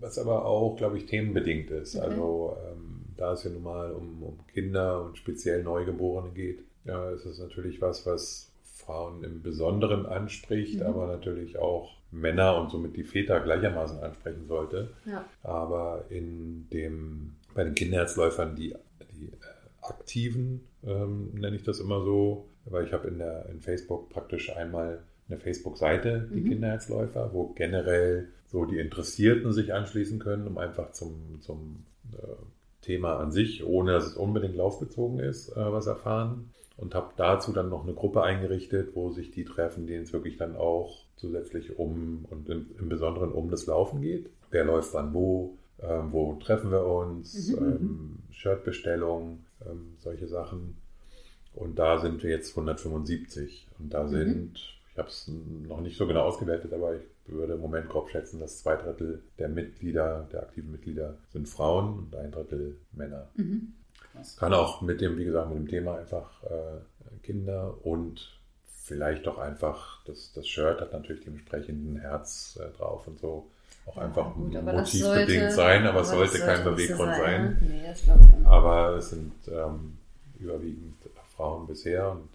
[SPEAKER 2] was aber auch, glaube ich, themenbedingt ist.
[SPEAKER 1] Okay.
[SPEAKER 2] Also ähm, da es ja nun mal um, um Kinder und speziell Neugeborene geht, ja, ist es natürlich was, was Frauen im Besonderen anspricht,
[SPEAKER 1] Mhm.
[SPEAKER 2] aber natürlich auch Männer und somit die Väter gleichermaßen ansprechen sollte.
[SPEAKER 1] Ja.
[SPEAKER 2] Aber in dem, bei den Kinderherzläufern, die, die aktiven, ähm, nenne ich das immer so, weil ich habe in der in Facebook praktisch einmal eine Facebook-Seite, die
[SPEAKER 1] Mhm.
[SPEAKER 2] Kinderherzläufer, wo generell so die Interessierten sich anschließen können, um einfach zum, zum äh, Thema an sich, ohne dass es unbedingt laufbezogen ist, äh, was erfahren. Und habe dazu dann noch eine Gruppe eingerichtet, wo sich die treffen, denen es wirklich dann auch zusätzlich um und im, im Besonderen um das Laufen geht. Wer läuft wann wo, ähm, wo treffen wir uns,
[SPEAKER 1] Mhm,
[SPEAKER 2] ähm, Shirtbestellung, ähm, solche Sachen. Und da sind wir jetzt 175. Und da
[SPEAKER 1] Mhm.
[SPEAKER 2] sind, ich habe es noch nicht so genau ausgewertet, aber ich würde im Moment grob schätzen, dass zwei Drittel der Mitglieder, der aktiven Mitglieder sind Frauen und ein Drittel Männer.
[SPEAKER 1] Mhm.
[SPEAKER 2] Kann auch mit dem, wie gesagt, mit dem Thema einfach äh, Kinder und vielleicht doch einfach, das, das Shirt hat natürlich dementsprechend ein Herz äh, drauf und so. Auch einfach
[SPEAKER 1] gut,
[SPEAKER 2] motivbedingt
[SPEAKER 1] sollte-
[SPEAKER 2] sein, aber es
[SPEAKER 1] aber das
[SPEAKER 2] sollte kein
[SPEAKER 1] nicht so
[SPEAKER 2] Beweggrund sein.
[SPEAKER 1] ne? Nee, auch.
[SPEAKER 2] Aber es sind ähm, überwiegend Frauen bisher und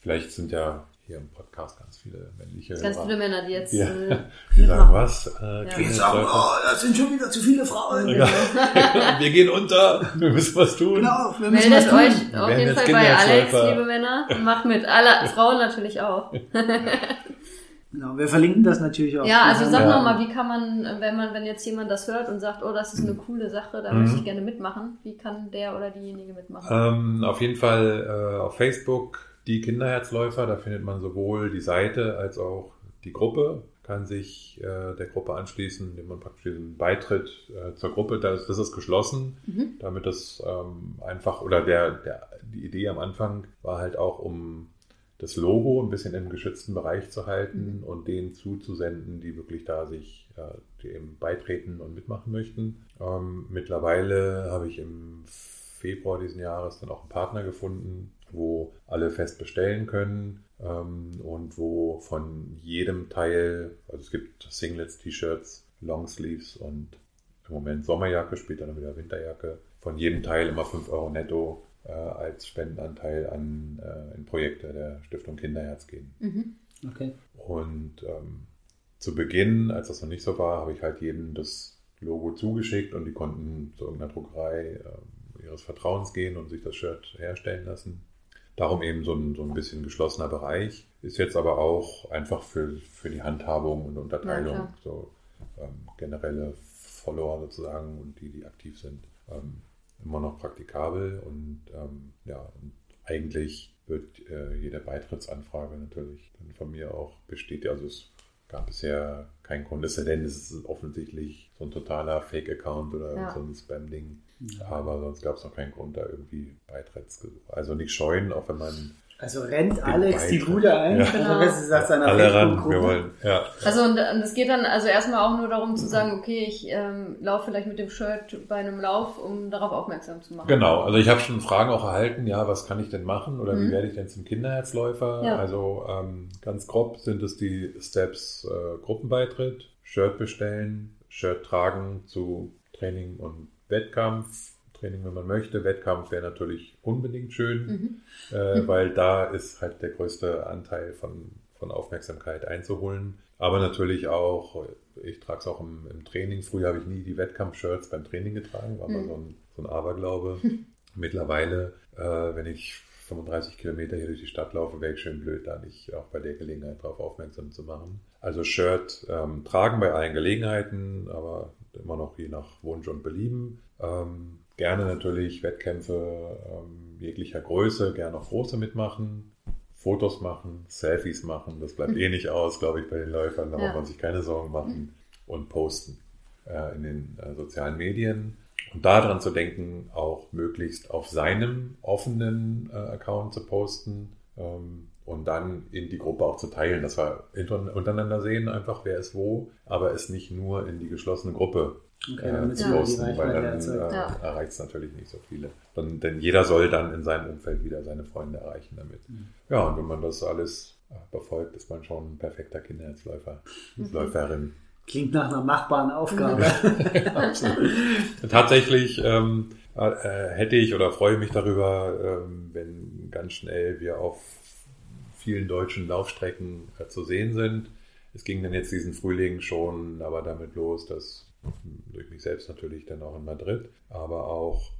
[SPEAKER 2] vielleicht sind ja hier im Podcast ganz viele männliche
[SPEAKER 1] Ganz
[SPEAKER 2] Hörer,
[SPEAKER 1] viele Männer, die jetzt
[SPEAKER 2] Ja.
[SPEAKER 1] äh,
[SPEAKER 2] die sagen, was? Äh,
[SPEAKER 1] Ja.
[SPEAKER 3] Die sagen, oh, das sind schon wieder zu viele Frauen.
[SPEAKER 2] Ja. wir gehen unter, wir müssen was tun.
[SPEAKER 3] Genau, wir müssen was
[SPEAKER 1] Meldet
[SPEAKER 3] tun.
[SPEAKER 1] euch
[SPEAKER 2] Wir
[SPEAKER 1] auf jeden Fall bei Alex, liebe Männer. Macht mit. Alle Frauen natürlich auch.
[SPEAKER 3] Genau, wir verlinken das natürlich auch.
[SPEAKER 1] Ja, also sag
[SPEAKER 2] Ja.
[SPEAKER 1] noch mal, wie kann man, wenn man, wenn jetzt jemand das hört und sagt, oh, das ist eine coole Sache, da
[SPEAKER 2] Mhm.
[SPEAKER 1] möchte ich gerne mitmachen, wie kann der oder diejenige mitmachen?
[SPEAKER 2] Ähm, auf jeden Fall äh, auf Facebook die Kinderherzläufer, da findet man sowohl die Seite als auch die Gruppe. kann sich äh, der Gruppe anschließen, indem man praktisch diesen Beitritt äh, zur Gruppe, das, das ist geschlossen,
[SPEAKER 1] Mhm.
[SPEAKER 2] damit das ähm, einfach, oder der, der, die Idee am Anfang war halt auch, um das Logo ein bisschen im geschützten Bereich zu halten und denen zuzusenden, die wirklich da sich äh, eben beitreten und mitmachen möchten. Ähm, mittlerweile habe ich im Februar diesen Jahres dann auch einen Partner gefunden, wo alle fest bestellen können ähm, und wo von jedem Teil, also es gibt Singlets, T-Shirts, Longsleeves und im Moment Sommerjacke, später dann wieder Winterjacke, von jedem Teil immer 5 Euro netto äh, als Spendenanteil an äh, in Projekte der Stiftung Kinderherz gehen.
[SPEAKER 1] Mhm.
[SPEAKER 3] Okay.
[SPEAKER 2] Und ähm, zu Beginn, als das noch nicht so war, habe ich halt jedem das Logo zugeschickt und die konnten zu irgendeiner Druckerei ähm, ihres Vertrauens gehen und sich das Shirt herstellen lassen. Darum eben so ein, so ein bisschen geschlossener Bereich. Ist jetzt aber auch einfach für, für die Handhabung und Unterteilung,
[SPEAKER 1] Ja,
[SPEAKER 2] so ähm, generelle Follower sozusagen und die, die aktiv sind, ähm, immer noch praktikabel und ähm, ja, und eigentlich wird äh, jede Beitrittsanfrage natürlich dann von mir auch bestätigt. Also es gab bisher keinen Grund, es sei denn, es ist offensichtlich so ein totaler Fake-Account oder
[SPEAKER 1] Ja.
[SPEAKER 2] so ein Spam-Ding. Aber sonst gab es noch keinen Grund, da irgendwie Beitrittsgesuche. Also nicht scheuen, auch wenn man
[SPEAKER 3] Also rennt Alex die
[SPEAKER 2] Beitritt.
[SPEAKER 3] Bude ein,
[SPEAKER 2] Ja.
[SPEAKER 3] also
[SPEAKER 1] Genau.
[SPEAKER 3] was du sagst, seiner
[SPEAKER 2] alle ran, wir wollen, ja.
[SPEAKER 1] Also und, und es geht dann also erstmal auch nur darum zu sagen, okay, ich ähm, laufe vielleicht mit dem Shirt bei einem Lauf, um darauf aufmerksam zu machen.
[SPEAKER 2] Genau, also ich habe schon Fragen auch erhalten, ja, was kann ich denn machen oder wie
[SPEAKER 1] Mhm.
[SPEAKER 2] werde ich denn zum Kinderherzläufer?
[SPEAKER 1] Ja.
[SPEAKER 2] Also ähm, ganz grob sind es die Steps äh, Gruppenbeitritt, Shirt bestellen, Shirt tragen zu Training und Wettkampf. Training, wenn man möchte. Wettkampf wäre natürlich unbedingt schön,
[SPEAKER 1] Mhm.
[SPEAKER 2] äh, weil da ist halt der größte Anteil von, von Aufmerksamkeit einzuholen. Aber natürlich auch, ich trage es auch im, im Training. Früher habe ich nie die Wettkampf-Shirts beim Training getragen, war mal
[SPEAKER 1] Mhm.
[SPEAKER 2] so ein, so ein Aberglaube. Mittlerweile, äh, wenn ich 35 Kilometer hier durch die Stadt laufe, wäre ich schön blöd, da nicht auch bei der Gelegenheit darauf aufmerksam zu machen. Also Shirt ähm, tragen bei allen Gelegenheiten, aber immer noch je nach Wunsch und Belieben. Ähm, gerne natürlich Wettkämpfe ähm, jeglicher Größe, gerne auch große mitmachen. Fotos machen, Selfies machen, das bleibt eh nicht aus, glaube ich, bei den Läufern, da
[SPEAKER 1] Ja.
[SPEAKER 2] muss man sich keine Sorgen machen und posten äh, in den äh, sozialen Medien. Und daran zu denken, auch möglichst auf seinem offenen äh, Account zu posten ähm, und dann in die Gruppe auch zu teilen, dass wir untereinander sehen, einfach wer ist wo, aber es nicht nur in die geschlossene Gruppe
[SPEAKER 3] Okay,
[SPEAKER 2] äh, zu posten, weil dann äh,
[SPEAKER 1] Ja.
[SPEAKER 2] erreicht es natürlich nicht so viele. Dann, denn jeder soll dann in seinem Umfeld wieder seine Freunde erreichen damit. Ja, und wenn man das alles äh, befolgt, ist man schon ein perfekter Kinderherzläufer, Läuferin.
[SPEAKER 3] Klingt nach einer machbaren Aufgabe.
[SPEAKER 2] Tatsächlich ähm, äh, hätte ich oder freue mich darüber, ähm, wenn ganz schnell wir auf vielen deutschen Laufstrecken äh, zu sehen sind. Es ging dann jetzt diesen Frühling schon aber damit los, dass durch mich selbst natürlich dann auch in Madrid, aber auch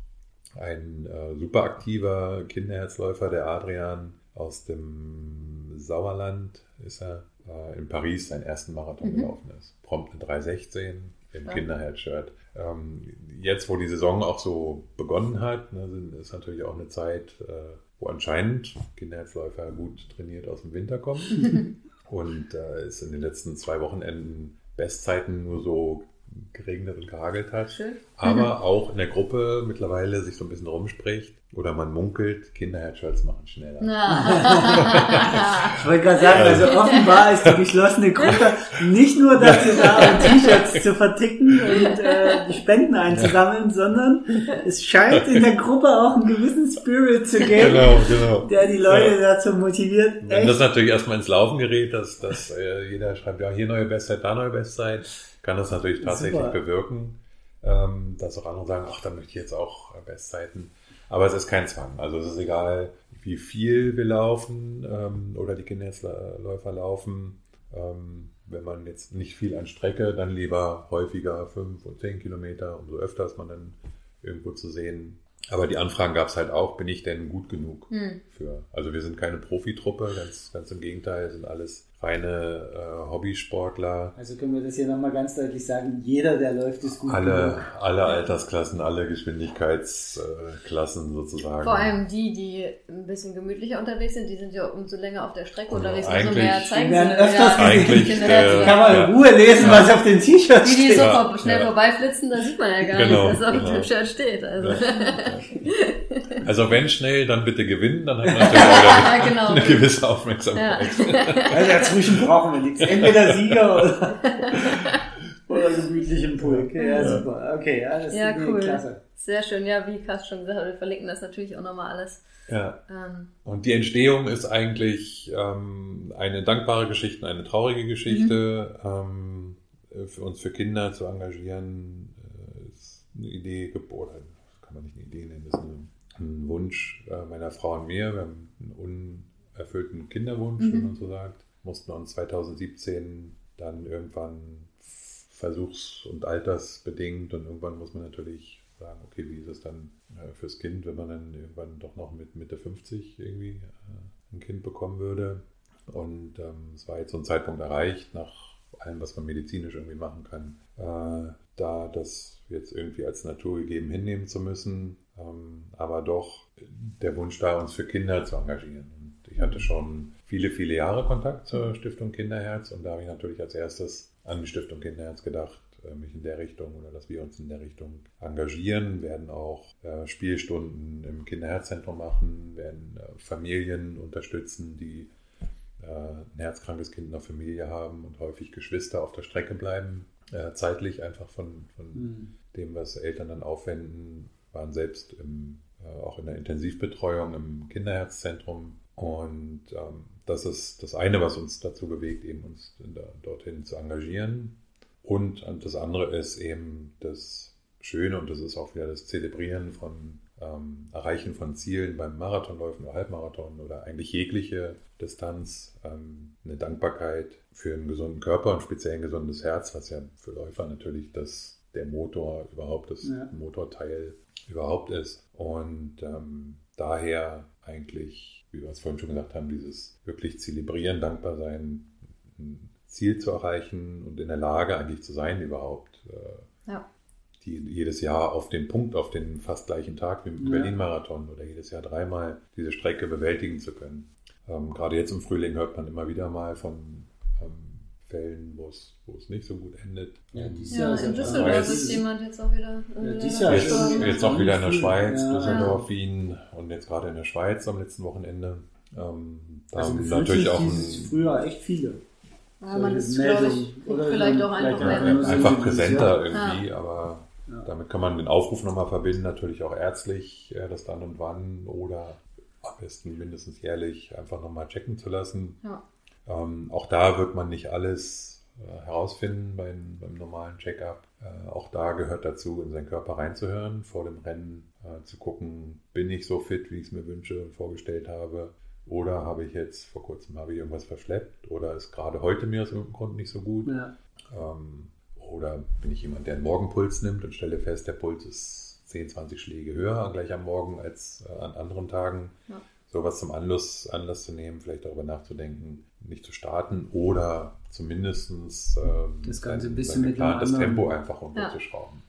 [SPEAKER 2] ein äh, super aktiver Kinderherzläufer, der Adrian aus dem Sauerland ist er, äh, in Paris seinen ersten Marathon
[SPEAKER 1] Mhm.
[SPEAKER 2] gelaufen ist. Prompt eine 316 im
[SPEAKER 1] Stark.
[SPEAKER 2] Kinderherzshirt. Ähm, jetzt, wo die Saison auch so begonnen hat, ne, ist natürlich auch eine Zeit, äh, wo anscheinend Kinderherzläufer gut trainiert aus dem Winter kommen. Und äh, es in den letzten zwei Wochenenden Bestzeiten nur so geregnet und gehagelt hat.
[SPEAKER 1] Schön.
[SPEAKER 2] Aber auch in der Gruppe mittlerweile sich so ein bisschen rumspricht oder man munkelt, Kinderheadshirts machen schneller.
[SPEAKER 3] Ich wollte gerade sagen, also offenbar ist die geschlossene Gruppe nicht nur dazu da, um T-Shirts zu verticken und äh, Spenden einzusammeln, sondern es scheint in der Gruppe auch einen gewissen Spirit zu geben,
[SPEAKER 2] Genau, genau.
[SPEAKER 3] der die Leute dazu motiviert.
[SPEAKER 2] Wenn das
[SPEAKER 3] Echt?
[SPEAKER 2] natürlich erstmal ins Laufen gerät, dass, dass äh, jeder schreibt, ja, hier neue Bestzeit, da neue Bestzeit, kann das natürlich tatsächlich
[SPEAKER 3] Super.
[SPEAKER 2] bewirken, ähm, dass auch andere sagen, ach, dann möchte ich jetzt auch Bestzeiten. Aber es ist kein Zwang. Also es ist egal, wie viel wir laufen ähm, oder die Kinderläufer laufen. Ähm, wenn man jetzt nicht viel an Strecke, dann lieber häufiger fünf und zehn Kilometer, umso öfter ist man dann irgendwo zu sehen. Aber die Anfragen gab es halt auch, bin ich denn gut genug
[SPEAKER 1] Hm.
[SPEAKER 2] für? Also wir sind keine Profitruppe, ganz, ganz im Gegenteil, sind alles reine äh, Hobbysportler.
[SPEAKER 3] Also können wir das hier nochmal ganz deutlich sagen, jeder, der läuft, ist gut.
[SPEAKER 2] Alle,
[SPEAKER 3] genug.
[SPEAKER 2] alle Altersklassen, alle Geschwindigkeitsklassen sozusagen.
[SPEAKER 1] Vor allem die, die ein bisschen gemütlicher unterwegs sind, die sind ja umso länger auf der Strecke
[SPEAKER 2] Ja,
[SPEAKER 1] unterwegs, umso
[SPEAKER 2] eigentlich-
[SPEAKER 1] mehr zeigen
[SPEAKER 3] Die werden
[SPEAKER 1] sie.
[SPEAKER 3] öfters
[SPEAKER 1] ja,
[SPEAKER 2] Eigentlich, äh.
[SPEAKER 3] Kann man in
[SPEAKER 2] Ja.
[SPEAKER 3] Ruhe lesen,
[SPEAKER 2] Ja.
[SPEAKER 3] was auf den T-Shirt
[SPEAKER 1] Die, die
[SPEAKER 3] steht.
[SPEAKER 1] so
[SPEAKER 2] Ja,
[SPEAKER 1] schnell
[SPEAKER 2] ja.
[SPEAKER 1] vorbeiflitzen, da sieht man ja gar
[SPEAKER 2] Genau,
[SPEAKER 1] nicht, was auf
[SPEAKER 2] genau.
[SPEAKER 1] dem Shirt steht. Also.
[SPEAKER 2] Also wenn schnell, dann bitte gewinnen, dann hat man natürlich wieder
[SPEAKER 1] genau.
[SPEAKER 2] eine gewisse
[SPEAKER 1] Ja.
[SPEAKER 2] Aufmerksamkeit.
[SPEAKER 3] Also dazwischen brauchen wir nichts. Entweder Sieger oder, oder gemütlich im Pulk. Ja, super. Okay, ja, das
[SPEAKER 1] Ja, cool.
[SPEAKER 3] klasse.
[SPEAKER 1] Sehr schön, ja, wie Kast schon gesagt hat, wir verlinken das natürlich auch nochmal alles.
[SPEAKER 2] Ja.
[SPEAKER 1] Ähm,
[SPEAKER 2] Und die Entstehung ist eigentlich ähm, eine dankbare Geschichte, eine traurige Geschichte. Ähm, für uns für Kinder zu engagieren, äh, ist eine Idee geboren. Kann man nicht eine Idee nennen, das ist eine, ein Wunsch äh, meiner Frau und mir. Wir haben einen unerfüllten Kinderwunsch,
[SPEAKER 1] Mhm.
[SPEAKER 2] wie man so sagt. Mussten uns 2017 dann irgendwann versuchs- und altersbedingt und irgendwann muss man natürlich sagen, okay, wie ist es dann äh, fürs Kind, wenn man dann irgendwann doch noch mit Mitte 50 irgendwie äh, ein Kind bekommen würde. Und ähm, es war jetzt so ein Zeitpunkt erreicht, nach allem, was man medizinisch irgendwie machen kann, äh, da das jetzt irgendwie als naturgegeben hinnehmen zu müssen, aber doch der Wunsch da, uns für Kinder zu engagieren. Und ich hatte schon viele, viele Jahre Kontakt zur Stiftung Kinderherz und da habe ich natürlich als erstes an die Stiftung Kinderherz gedacht, äh, mich in der Richtung oder dass wir uns in der Richtung engagieren, werden auch äh, Spielstunden im Kinderherzzentrum machen, werden äh, Familien unterstützen, die ein herzkrankes Kind in der Familie haben und häufig Geschwister auf der Strecke bleiben, zeitlich einfach von, von
[SPEAKER 3] Hm.
[SPEAKER 2] dem, was Eltern dann aufwenden, waren selbst im, äh, auch in der Intensivbetreuung im Kinderherzzentrum. Und ähm, das ist das eine, was uns dazu bewegt, eben uns da, dorthin zu engagieren. Und, und das andere ist eben das Schöne und das ist auch wieder das Zelebrieren von ähm, Erreichen von Zielen beim Marathonläufen oder Halbmarathon oder eigentlich jegliche Distanz. Ähm, eine Dankbarkeit für einen gesunden Körper und speziell ein gesundes Herz, was ja für Läufer natürlich das, der Motor überhaupt, das
[SPEAKER 3] Ja.
[SPEAKER 2] Motorteil überhaupt ist. Und ähm, daher eigentlich, wie wir es vorhin schon gesagt haben, dieses wirklich zelebrieren, dankbar sein, ein Ziel zu erreichen und in der Lage eigentlich zu sein, überhaupt äh,
[SPEAKER 1] ja.
[SPEAKER 2] die jedes Jahr auf den Punkt, auf den fast gleichen Tag wie im
[SPEAKER 3] Ja.
[SPEAKER 2] Berlin-Marathon oder jedes Jahr dreimal diese Strecke bewältigen zu können. Ähm, gerade jetzt im Frühling hört man immer wieder mal von Fällen, wo es, wo es nicht so gut endet.
[SPEAKER 3] Ja,
[SPEAKER 2] Ähm,
[SPEAKER 3] dieses
[SPEAKER 1] ja,
[SPEAKER 3] Jahr ist
[SPEAKER 1] in
[SPEAKER 3] ja
[SPEAKER 1] Düsseldorf ist jemand jetzt auch wieder
[SPEAKER 3] Ja,
[SPEAKER 1] äh,
[SPEAKER 3] dieses Jahr
[SPEAKER 2] Jetzt,
[SPEAKER 3] schon.
[SPEAKER 2] jetzt auch wieder in der. Schweiz,
[SPEAKER 3] Ja.
[SPEAKER 2] Düsseldorf, Wien und jetzt gerade in der Schweiz am letzten Wochenende. Ähm, da
[SPEAKER 3] Also
[SPEAKER 2] haben natürlich auch ein,
[SPEAKER 3] früher echt viele.
[SPEAKER 1] Ja, man ist, glaube ich, vielleicht auch einfach
[SPEAKER 3] so
[SPEAKER 2] einfach präsenter irgendwie, aber
[SPEAKER 3] Ja.
[SPEAKER 2] damit kann man den Aufruf nochmal verbinden, natürlich auch ärztlich, äh, das dann und wann oder am besten mindestens jährlich einfach nochmal checken zu lassen.
[SPEAKER 1] Ja.
[SPEAKER 2] Ähm, auch da wird man nicht alles äh, herausfinden beim, beim normalen Check-up. Äh, auch da gehört dazu, in seinen Körper reinzuhören, vor dem Rennen äh, zu gucken, bin ich so fit, wie ich es mir wünsche und vorgestellt habe. Oder habe ich jetzt, vor kurzem habe ich irgendwas verschleppt oder ist gerade heute mir aus irgendeinem Grund nicht so gut.
[SPEAKER 3] Ja.
[SPEAKER 2] Ähm, oder bin ich jemand, der einen Morgenpuls nimmt und stelle fest, der Puls ist 10, 20 Schläge höher gleich am Morgen als äh, an anderen Tagen.
[SPEAKER 1] Ja.
[SPEAKER 2] Sowas zum Anlass, Anlass zu nehmen, vielleicht darüber nachzudenken, nicht zu starten oder zumindest ähm,
[SPEAKER 3] Das Ganze ein bisschen mit
[SPEAKER 2] geplantes
[SPEAKER 3] anderen-
[SPEAKER 2] Tempo einfach runterzuschrauben.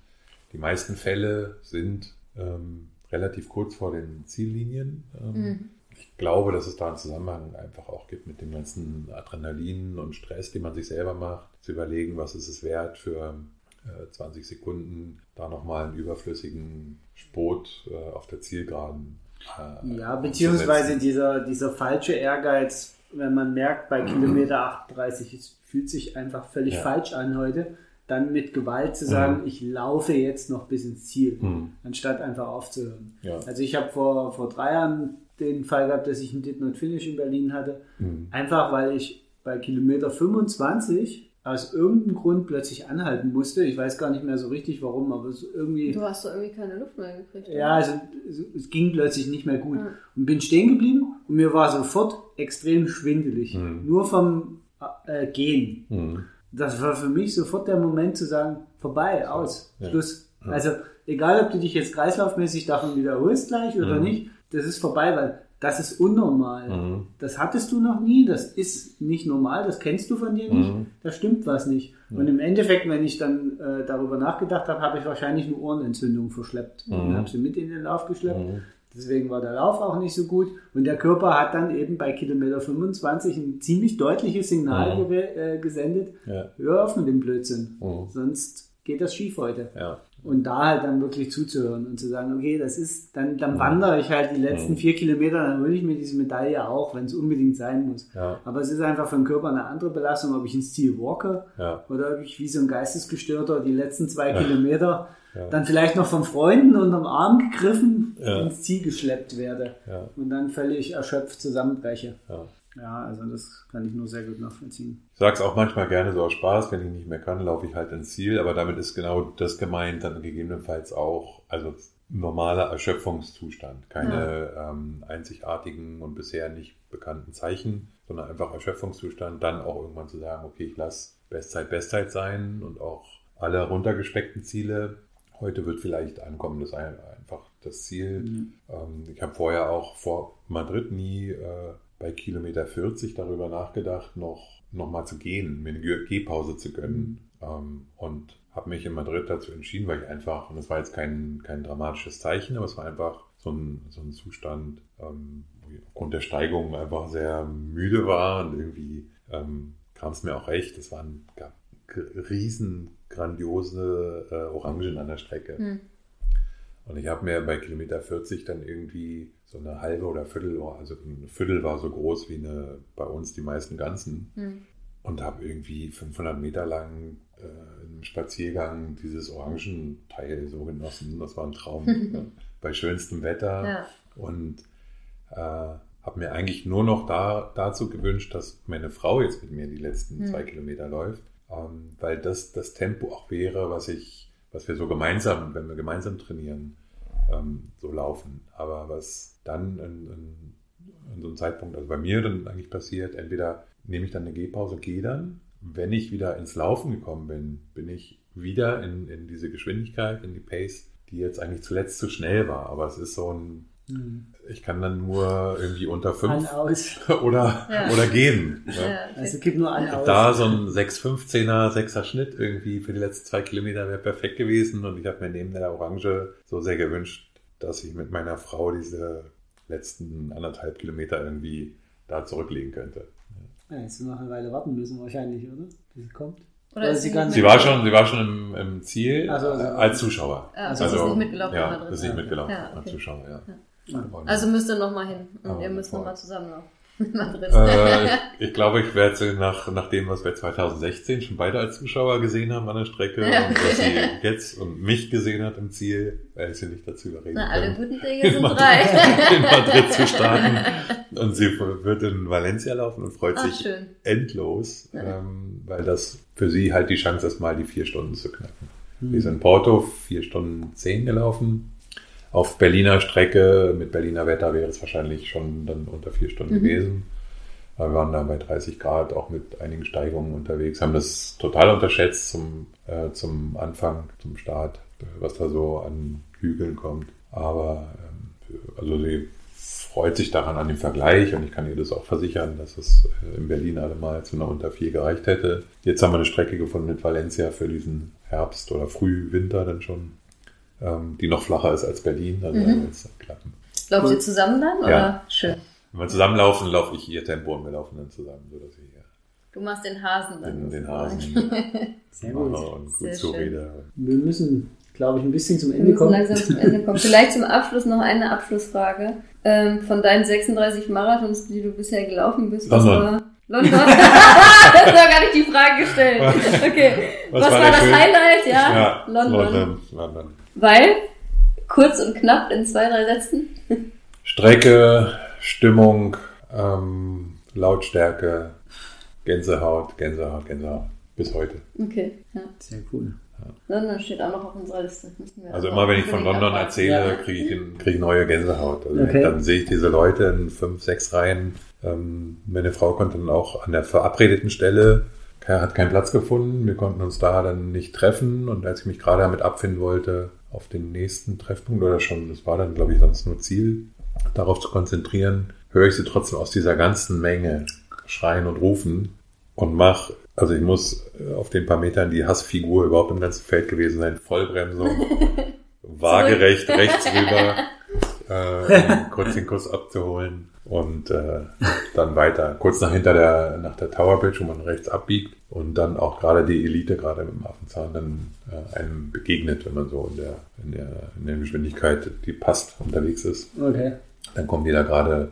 [SPEAKER 2] Die meisten Fälle sind ähm, relativ kurz vor den Ziellinien. Ähm,
[SPEAKER 1] Mhm.
[SPEAKER 2] ich glaube, dass es da einen Zusammenhang einfach auch gibt mit dem ganzen Adrenalin und Stress, den man sich selber macht, zu überlegen, was ist es wert für äh, 20 Sekunden, da nochmal einen überflüssigen Spot äh, auf der Zielgeraden. Äh,
[SPEAKER 3] Ja, beziehungsweise dieser, dieser falsche Ehrgeiz, wenn man merkt, bei Kilometer 38, es fühlt sich einfach völlig
[SPEAKER 2] Ja.
[SPEAKER 3] falsch an heute, dann mit Gewalt zu sagen,
[SPEAKER 2] Mhm.
[SPEAKER 3] ich laufe jetzt noch bis ins Ziel,
[SPEAKER 2] Hm,
[SPEAKER 3] anstatt einfach aufzuhören.
[SPEAKER 2] ja.
[SPEAKER 3] Also ich habe vor, vor drei Jahren den Fall gehabt, dass ich einen Did Not Finish in Berlin hatte,
[SPEAKER 2] Hm.
[SPEAKER 3] einfach weil ich bei Kilometer 25 aus irgendeinem Grund plötzlich anhalten musste. Ich weiß gar nicht mehr so richtig warum, aber es irgendwie...
[SPEAKER 1] Du hast doch irgendwie keine Luft mehr gekriegt. oder?
[SPEAKER 3] Ja, also es, ging plötzlich nicht mehr gut.
[SPEAKER 1] Ja.
[SPEAKER 3] Und bin stehen geblieben und mir war sofort extrem schwindelig.
[SPEAKER 2] Mhm.
[SPEAKER 3] Nur vom äh, Gehen.
[SPEAKER 2] Hm.
[SPEAKER 3] Das war für mich sofort der Moment zu sagen, vorbei, aus,
[SPEAKER 2] Ja.
[SPEAKER 3] Schluss.
[SPEAKER 2] Ja.
[SPEAKER 3] Also egal, ob du dich jetzt kreislaufmäßig davon wiederholst gleich oder
[SPEAKER 2] Mhm.
[SPEAKER 3] nicht, das ist vorbei, weil das ist unnormal.
[SPEAKER 2] Mhm.
[SPEAKER 3] Das hattest du noch nie, das ist nicht normal, das kennst du von dir nicht,
[SPEAKER 2] Mhm.
[SPEAKER 3] da stimmt was nicht. Und im Endeffekt, wenn ich dann äh, darüber nachgedacht habe, habe ich wahrscheinlich eine Ohrenentzündung verschleppt und
[SPEAKER 2] Mhm.
[SPEAKER 3] habe sie mit in den Lauf geschleppt.
[SPEAKER 2] Mhm.
[SPEAKER 3] Deswegen war der Lauf auch nicht so gut. Und der Körper hat dann eben bei Kilometer 25 ein ziemlich deutliches Signal
[SPEAKER 2] Mhm.
[SPEAKER 3] ge äh, gesendet.
[SPEAKER 2] Ja.
[SPEAKER 3] Hör auf mit dem Blödsinn.
[SPEAKER 2] Mhm.
[SPEAKER 3] Sonst geht das schief heute.
[SPEAKER 2] Ja.
[SPEAKER 3] Und da halt dann wirklich zuzuhören und zu sagen, okay, das ist, dann, dann wandere ich halt die letzten vier Kilometer, dann hole ich mir diese Medaille auch, wenn es unbedingt sein muss.
[SPEAKER 2] Ja.
[SPEAKER 3] Aber es ist einfach für den Körper eine andere Belastung, ob ich ins Ziel walke
[SPEAKER 2] Ja.
[SPEAKER 3] oder ob ich wie so ein Geistesgestörter die letzten zwei Kilometer
[SPEAKER 2] Ja.
[SPEAKER 3] dann vielleicht noch von Freunden unterm Arm gegriffen
[SPEAKER 2] Ja.
[SPEAKER 3] ins Ziel geschleppt werde
[SPEAKER 2] Ja.
[SPEAKER 3] und dann völlig erschöpft zusammenbreche.
[SPEAKER 2] Ja.
[SPEAKER 3] Ja, also das kann ich nur sehr gut nachvollziehen.
[SPEAKER 2] Ich sag's auch manchmal gerne so aus Spaß, wenn ich nicht mehr kann, laufe ich halt ins Ziel, aber damit ist genau das gemeint, dann gegebenenfalls auch, also normaler Erschöpfungszustand, keine ähm, einzigartigen und bisher nicht bekannten Zeichen, sondern einfach Erschöpfungszustand, dann auch irgendwann zu sagen, okay, ich lasse Bestzeit Bestzeit sein und auch alle runtergesteckten Ziele. Heute wird vielleicht ankommen, das ist ein- einfach das Ziel. Ähm, ich habe vorher auch vor Madrid nie äh, bei Kilometer 40 darüber nachgedacht, noch, noch mal zu gehen, mir eine Ge- Gehpause zu gönnen. Ähm, und habe mich in Madrid dazu entschieden, weil ich einfach, und das war jetzt kein, kein dramatisches Zeichen, aber es war einfach so ein, so ein Zustand, ähm, wo ich aufgrund der Steigung einfach sehr müde war und irgendwie ähm, kam es mir auch recht. Es waren gab riesen grandiose äh, Orangen an der Strecke.
[SPEAKER 1] Hm.
[SPEAKER 2] Und ich habe mir bei Kilometer 40 dann irgendwie so eine halbe oder Viertel, also ein Viertel war so groß wie eine, bei uns die meisten Ganzen.
[SPEAKER 1] Hm.
[SPEAKER 2] Und habe irgendwie 500 Meter lang äh, im Spaziergang dieses Orangenteil so genossen. Das war ein Traum. ne? Bei schönstem Wetter.
[SPEAKER 1] Ja.
[SPEAKER 2] Und äh, habe mir eigentlich nur noch da, dazu gewünscht, dass meine Frau jetzt mit mir die letzten
[SPEAKER 1] Hm.
[SPEAKER 2] zwei Kilometer läuft. Ähm, weil das das Tempo auch wäre, was ich, was wir so gemeinsam, wenn wir gemeinsam trainieren, ähm, so laufen. Aber was dann an, an, an so einem Zeitpunkt, also bei mir dann eigentlich passiert, entweder nehme ich dann eine Gehpause, gehe dann. Wenn ich wieder ins Laufen gekommen bin, bin ich wieder in, in diese Geschwindigkeit, in die Pace, die jetzt eigentlich zuletzt zu schnell war. Aber es ist so ein, ich kann dann nur irgendwie unter fünf
[SPEAKER 3] aus.
[SPEAKER 2] oder,
[SPEAKER 1] Ja.
[SPEAKER 2] oder gehen. Ne?
[SPEAKER 1] Ja,
[SPEAKER 3] Also es gibt nur an, aus.
[SPEAKER 2] Da so ein 6,15er, 6er Schnitt irgendwie für die letzten zwei Kilometer wäre perfekt gewesen. Und ich habe mir neben der Orange so sehr gewünscht, dass ich mit meiner Frau diese letzten anderthalb Kilometer irgendwie da zurücklegen könnte.
[SPEAKER 3] Ja, jetzt noch eine Weile warten müssen wahrscheinlich, oder? Bis sie kommt.
[SPEAKER 1] Oder ist sie
[SPEAKER 3] ganz-
[SPEAKER 2] Sie war schon, sie war schon im, im Ziel
[SPEAKER 3] Also, also-
[SPEAKER 2] als Zuschauer.
[SPEAKER 1] Ah, also sie ist nicht mitgelaufen
[SPEAKER 2] Ja, ist nicht mitgelaufen
[SPEAKER 1] Ja, okay.
[SPEAKER 2] als Zuschauer, ja.
[SPEAKER 1] Also müsst ihr nochmal hin und
[SPEAKER 2] Aber
[SPEAKER 1] ihr müsst nochmal zusammenlaufen.
[SPEAKER 2] Äh, ich glaube, ich werde sie nach, nach dem, was wir 2016 schon beide als Zuschauer gesehen haben an der Strecke
[SPEAKER 1] Ja.
[SPEAKER 2] und was sie jetzt und mich gesehen hat im Ziel, werde ich sie nicht dazu überreden
[SPEAKER 1] Na, alle guten Dinge sind
[SPEAKER 2] in Madrid,
[SPEAKER 1] drei.
[SPEAKER 2] in Madrid zu starten. Und sie wird in Valencia laufen und freut
[SPEAKER 1] Ach,
[SPEAKER 2] sich
[SPEAKER 1] schön.
[SPEAKER 2] endlos, ähm, weil das für sie halt die Chance ist, mal die vier Stunden zu knacken.
[SPEAKER 3] Hm.
[SPEAKER 2] Wir sind in Porto vier Stunden zehn gelaufen. Auf Berliner Strecke mit Berliner Wetter wäre es wahrscheinlich schon dann unter vier Stunden
[SPEAKER 1] Mhm.
[SPEAKER 2] gewesen. Wir waren da bei 30 Grad auch mit einigen Steigungen unterwegs, haben das total unterschätzt zum, äh, zum Anfang, zum Start, was da so an Hügeln kommt. Aber ähm, also sie freut sich daran an dem Vergleich und ich kann ihr das auch versichern, dass es äh, in Berlin allemal zu einer unter vier gereicht hätte. Jetzt haben wir eine Strecke gefunden mit Valencia für diesen Herbst oder Frühwinter dann schon, ähm, die noch flacher ist als Berlin. Also
[SPEAKER 1] Mhm.
[SPEAKER 2] werden wir jetzt klappen.
[SPEAKER 1] Lauft ihr zusammen dann? Oder?
[SPEAKER 2] Ja.
[SPEAKER 1] Schön.
[SPEAKER 2] Wenn wir zusammenlaufen, laufe ich ihr Tempo und wir laufen dann zusammen, sodass ich hier
[SPEAKER 1] Du machst den Hasen dann.
[SPEAKER 2] den, den. Hasen
[SPEAKER 3] Sehr gut.
[SPEAKER 2] und
[SPEAKER 1] Sehr
[SPEAKER 2] gut
[SPEAKER 1] schön.
[SPEAKER 2] zurede.
[SPEAKER 3] Wir müssen, glaube ich, ein bisschen zum
[SPEAKER 1] Wir
[SPEAKER 3] Ende
[SPEAKER 1] müssen
[SPEAKER 3] kommen.
[SPEAKER 1] langsam zum Ende kommen. Vielleicht zum Abschluss noch eine Abschlussfrage. Ähm, von deinen 36 Marathons, die du bisher gelaufen bist, was
[SPEAKER 2] London.
[SPEAKER 1] war London? das war gar nicht die Frage gestellt. Okay. Was,
[SPEAKER 2] Was war
[SPEAKER 1] war, das
[SPEAKER 2] schön-
[SPEAKER 1] Highlight? Ja,
[SPEAKER 2] Ja,
[SPEAKER 1] London.
[SPEAKER 2] London. London.
[SPEAKER 1] Weil, kurz und knapp in zwei, drei Sätzen.
[SPEAKER 2] Strecke, Stimmung, ähm, Lautstärke, Gänsehaut, Gänsehaut, Gänsehaut. Bis heute.
[SPEAKER 1] Okay, ja.
[SPEAKER 3] Sehr cool.
[SPEAKER 1] London steht auch noch auf unserer Liste.
[SPEAKER 2] Also
[SPEAKER 1] aber
[SPEAKER 2] immer wenn ich von London erzähle,
[SPEAKER 3] Ja.
[SPEAKER 2] kriege ich, den- kriege ich neue Gänsehaut. Also
[SPEAKER 3] Okay.
[SPEAKER 2] dann sehe ich diese Leute in fünf, sechs Reihen. Ähm, meine Frau konnte dann auch an der verabredeten Stelle, hat keinen Platz gefunden. Wir konnten uns da dann nicht treffen. Und als ich mich gerade damit abfinden wollte, auf den nächsten Treffpunkt oder schon, das war dann, glaube ich, sonst nur Ziel, darauf zu konzentrieren, höre ich sie trotzdem aus dieser ganzen Menge schreien und rufen und mach, also ich muss auf den paar Metern die Hassfigur überhaupt im ganzen Feld gewesen sein, Vollbremsung, waagerecht rechts rüber, äh, um kurz den Kuss abzuholen und äh, dann weiter, kurz nach hinter der, nach der Tower Bridge, wo man rechts abbiegt und dann auch gerade die Elite, gerade mit dem Affenzahn, dann äh, einem begegnet, wenn man so in der, in der, in der Geschwindigkeit, die passt, unterwegs ist.
[SPEAKER 3] Okay.
[SPEAKER 2] Dann kommen die da gerade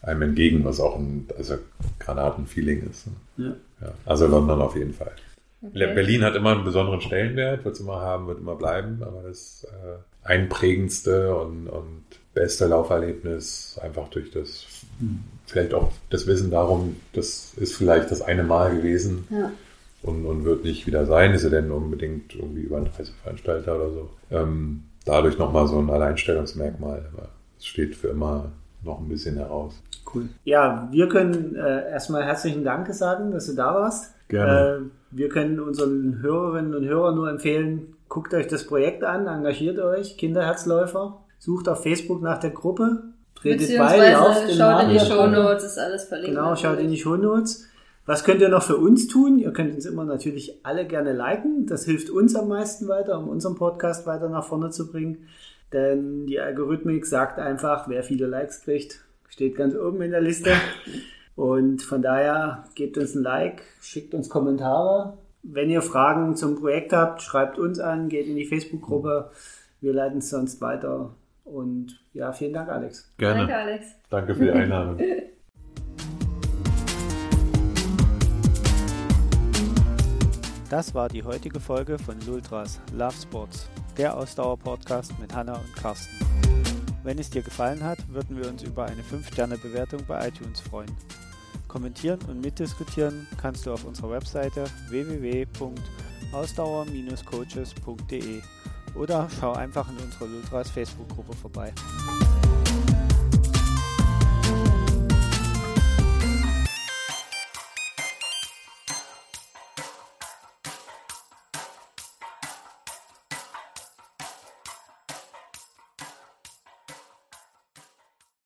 [SPEAKER 2] einem entgegen, was auch ein also Granatenfeeling ist.
[SPEAKER 3] Ja.
[SPEAKER 2] Ja, also London auf jeden Fall.
[SPEAKER 1] Okay.
[SPEAKER 2] Berlin hat immer einen besonderen Stellenwert, wird es immer haben, wird immer bleiben, aber das äh, einprägendste und, und beste Lauferlebnis einfach durch das, vielleicht auch das Wissen darum, das ist vielleicht das eine Mal gewesen
[SPEAKER 1] Ja.
[SPEAKER 2] und, und wird nicht wieder sein, ist ja denn unbedingt irgendwie über einen Reiseveranstalter oder so. Ähm, dadurch nochmal so ein Alleinstellungsmerkmal, aber es steht für immer noch ein bisschen heraus.
[SPEAKER 3] Cool. Ja, wir können äh, erstmal herzlichen Dank sagen, dass du da warst.
[SPEAKER 2] Gerne.
[SPEAKER 3] Äh, wir können unseren Hörerinnen und Hörern nur empfehlen, guckt euch das Projekt an, engagiert euch, Kinderherzläufer, sucht auf Facebook nach der Gruppe, tretet bei, lauft
[SPEAKER 1] schaut in die Show. Notes, ist alles verlinkt.
[SPEAKER 3] Genau, schaut in die
[SPEAKER 1] natürlich.
[SPEAKER 3] Shownotes. Was könnt ihr noch für uns tun? Ihr könnt uns immer natürlich alle gerne liken. Das hilft uns am meisten weiter, um unseren Podcast weiter nach vorne zu bringen. Denn die Algorithmik sagt einfach, wer viele Likes kriegt, steht ganz oben in der Liste. Und von daher gebt uns ein Like, schickt uns Kommentare. Wenn ihr Fragen zum Projekt habt, schreibt uns an, geht in die Facebook-Gruppe. Wir leiten es sonst weiter. Und ja, vielen Dank, Alex.
[SPEAKER 2] Gerne.
[SPEAKER 1] Danke, Alex.
[SPEAKER 2] Danke für die Einladung.
[SPEAKER 3] Das war die heutige Folge von Lultras Love Sports, der Ausdauer-Podcast mit Hanna und Carsten. Wenn es dir gefallen hat, würden wir uns über eine 5-Sterne-Bewertung bei iTunes freuen. Kommentieren und mitdiskutieren kannst du auf unserer Webseite www.ausdauer-coaches.de oder schau einfach in unserer Lultras Facebook-Gruppe vorbei.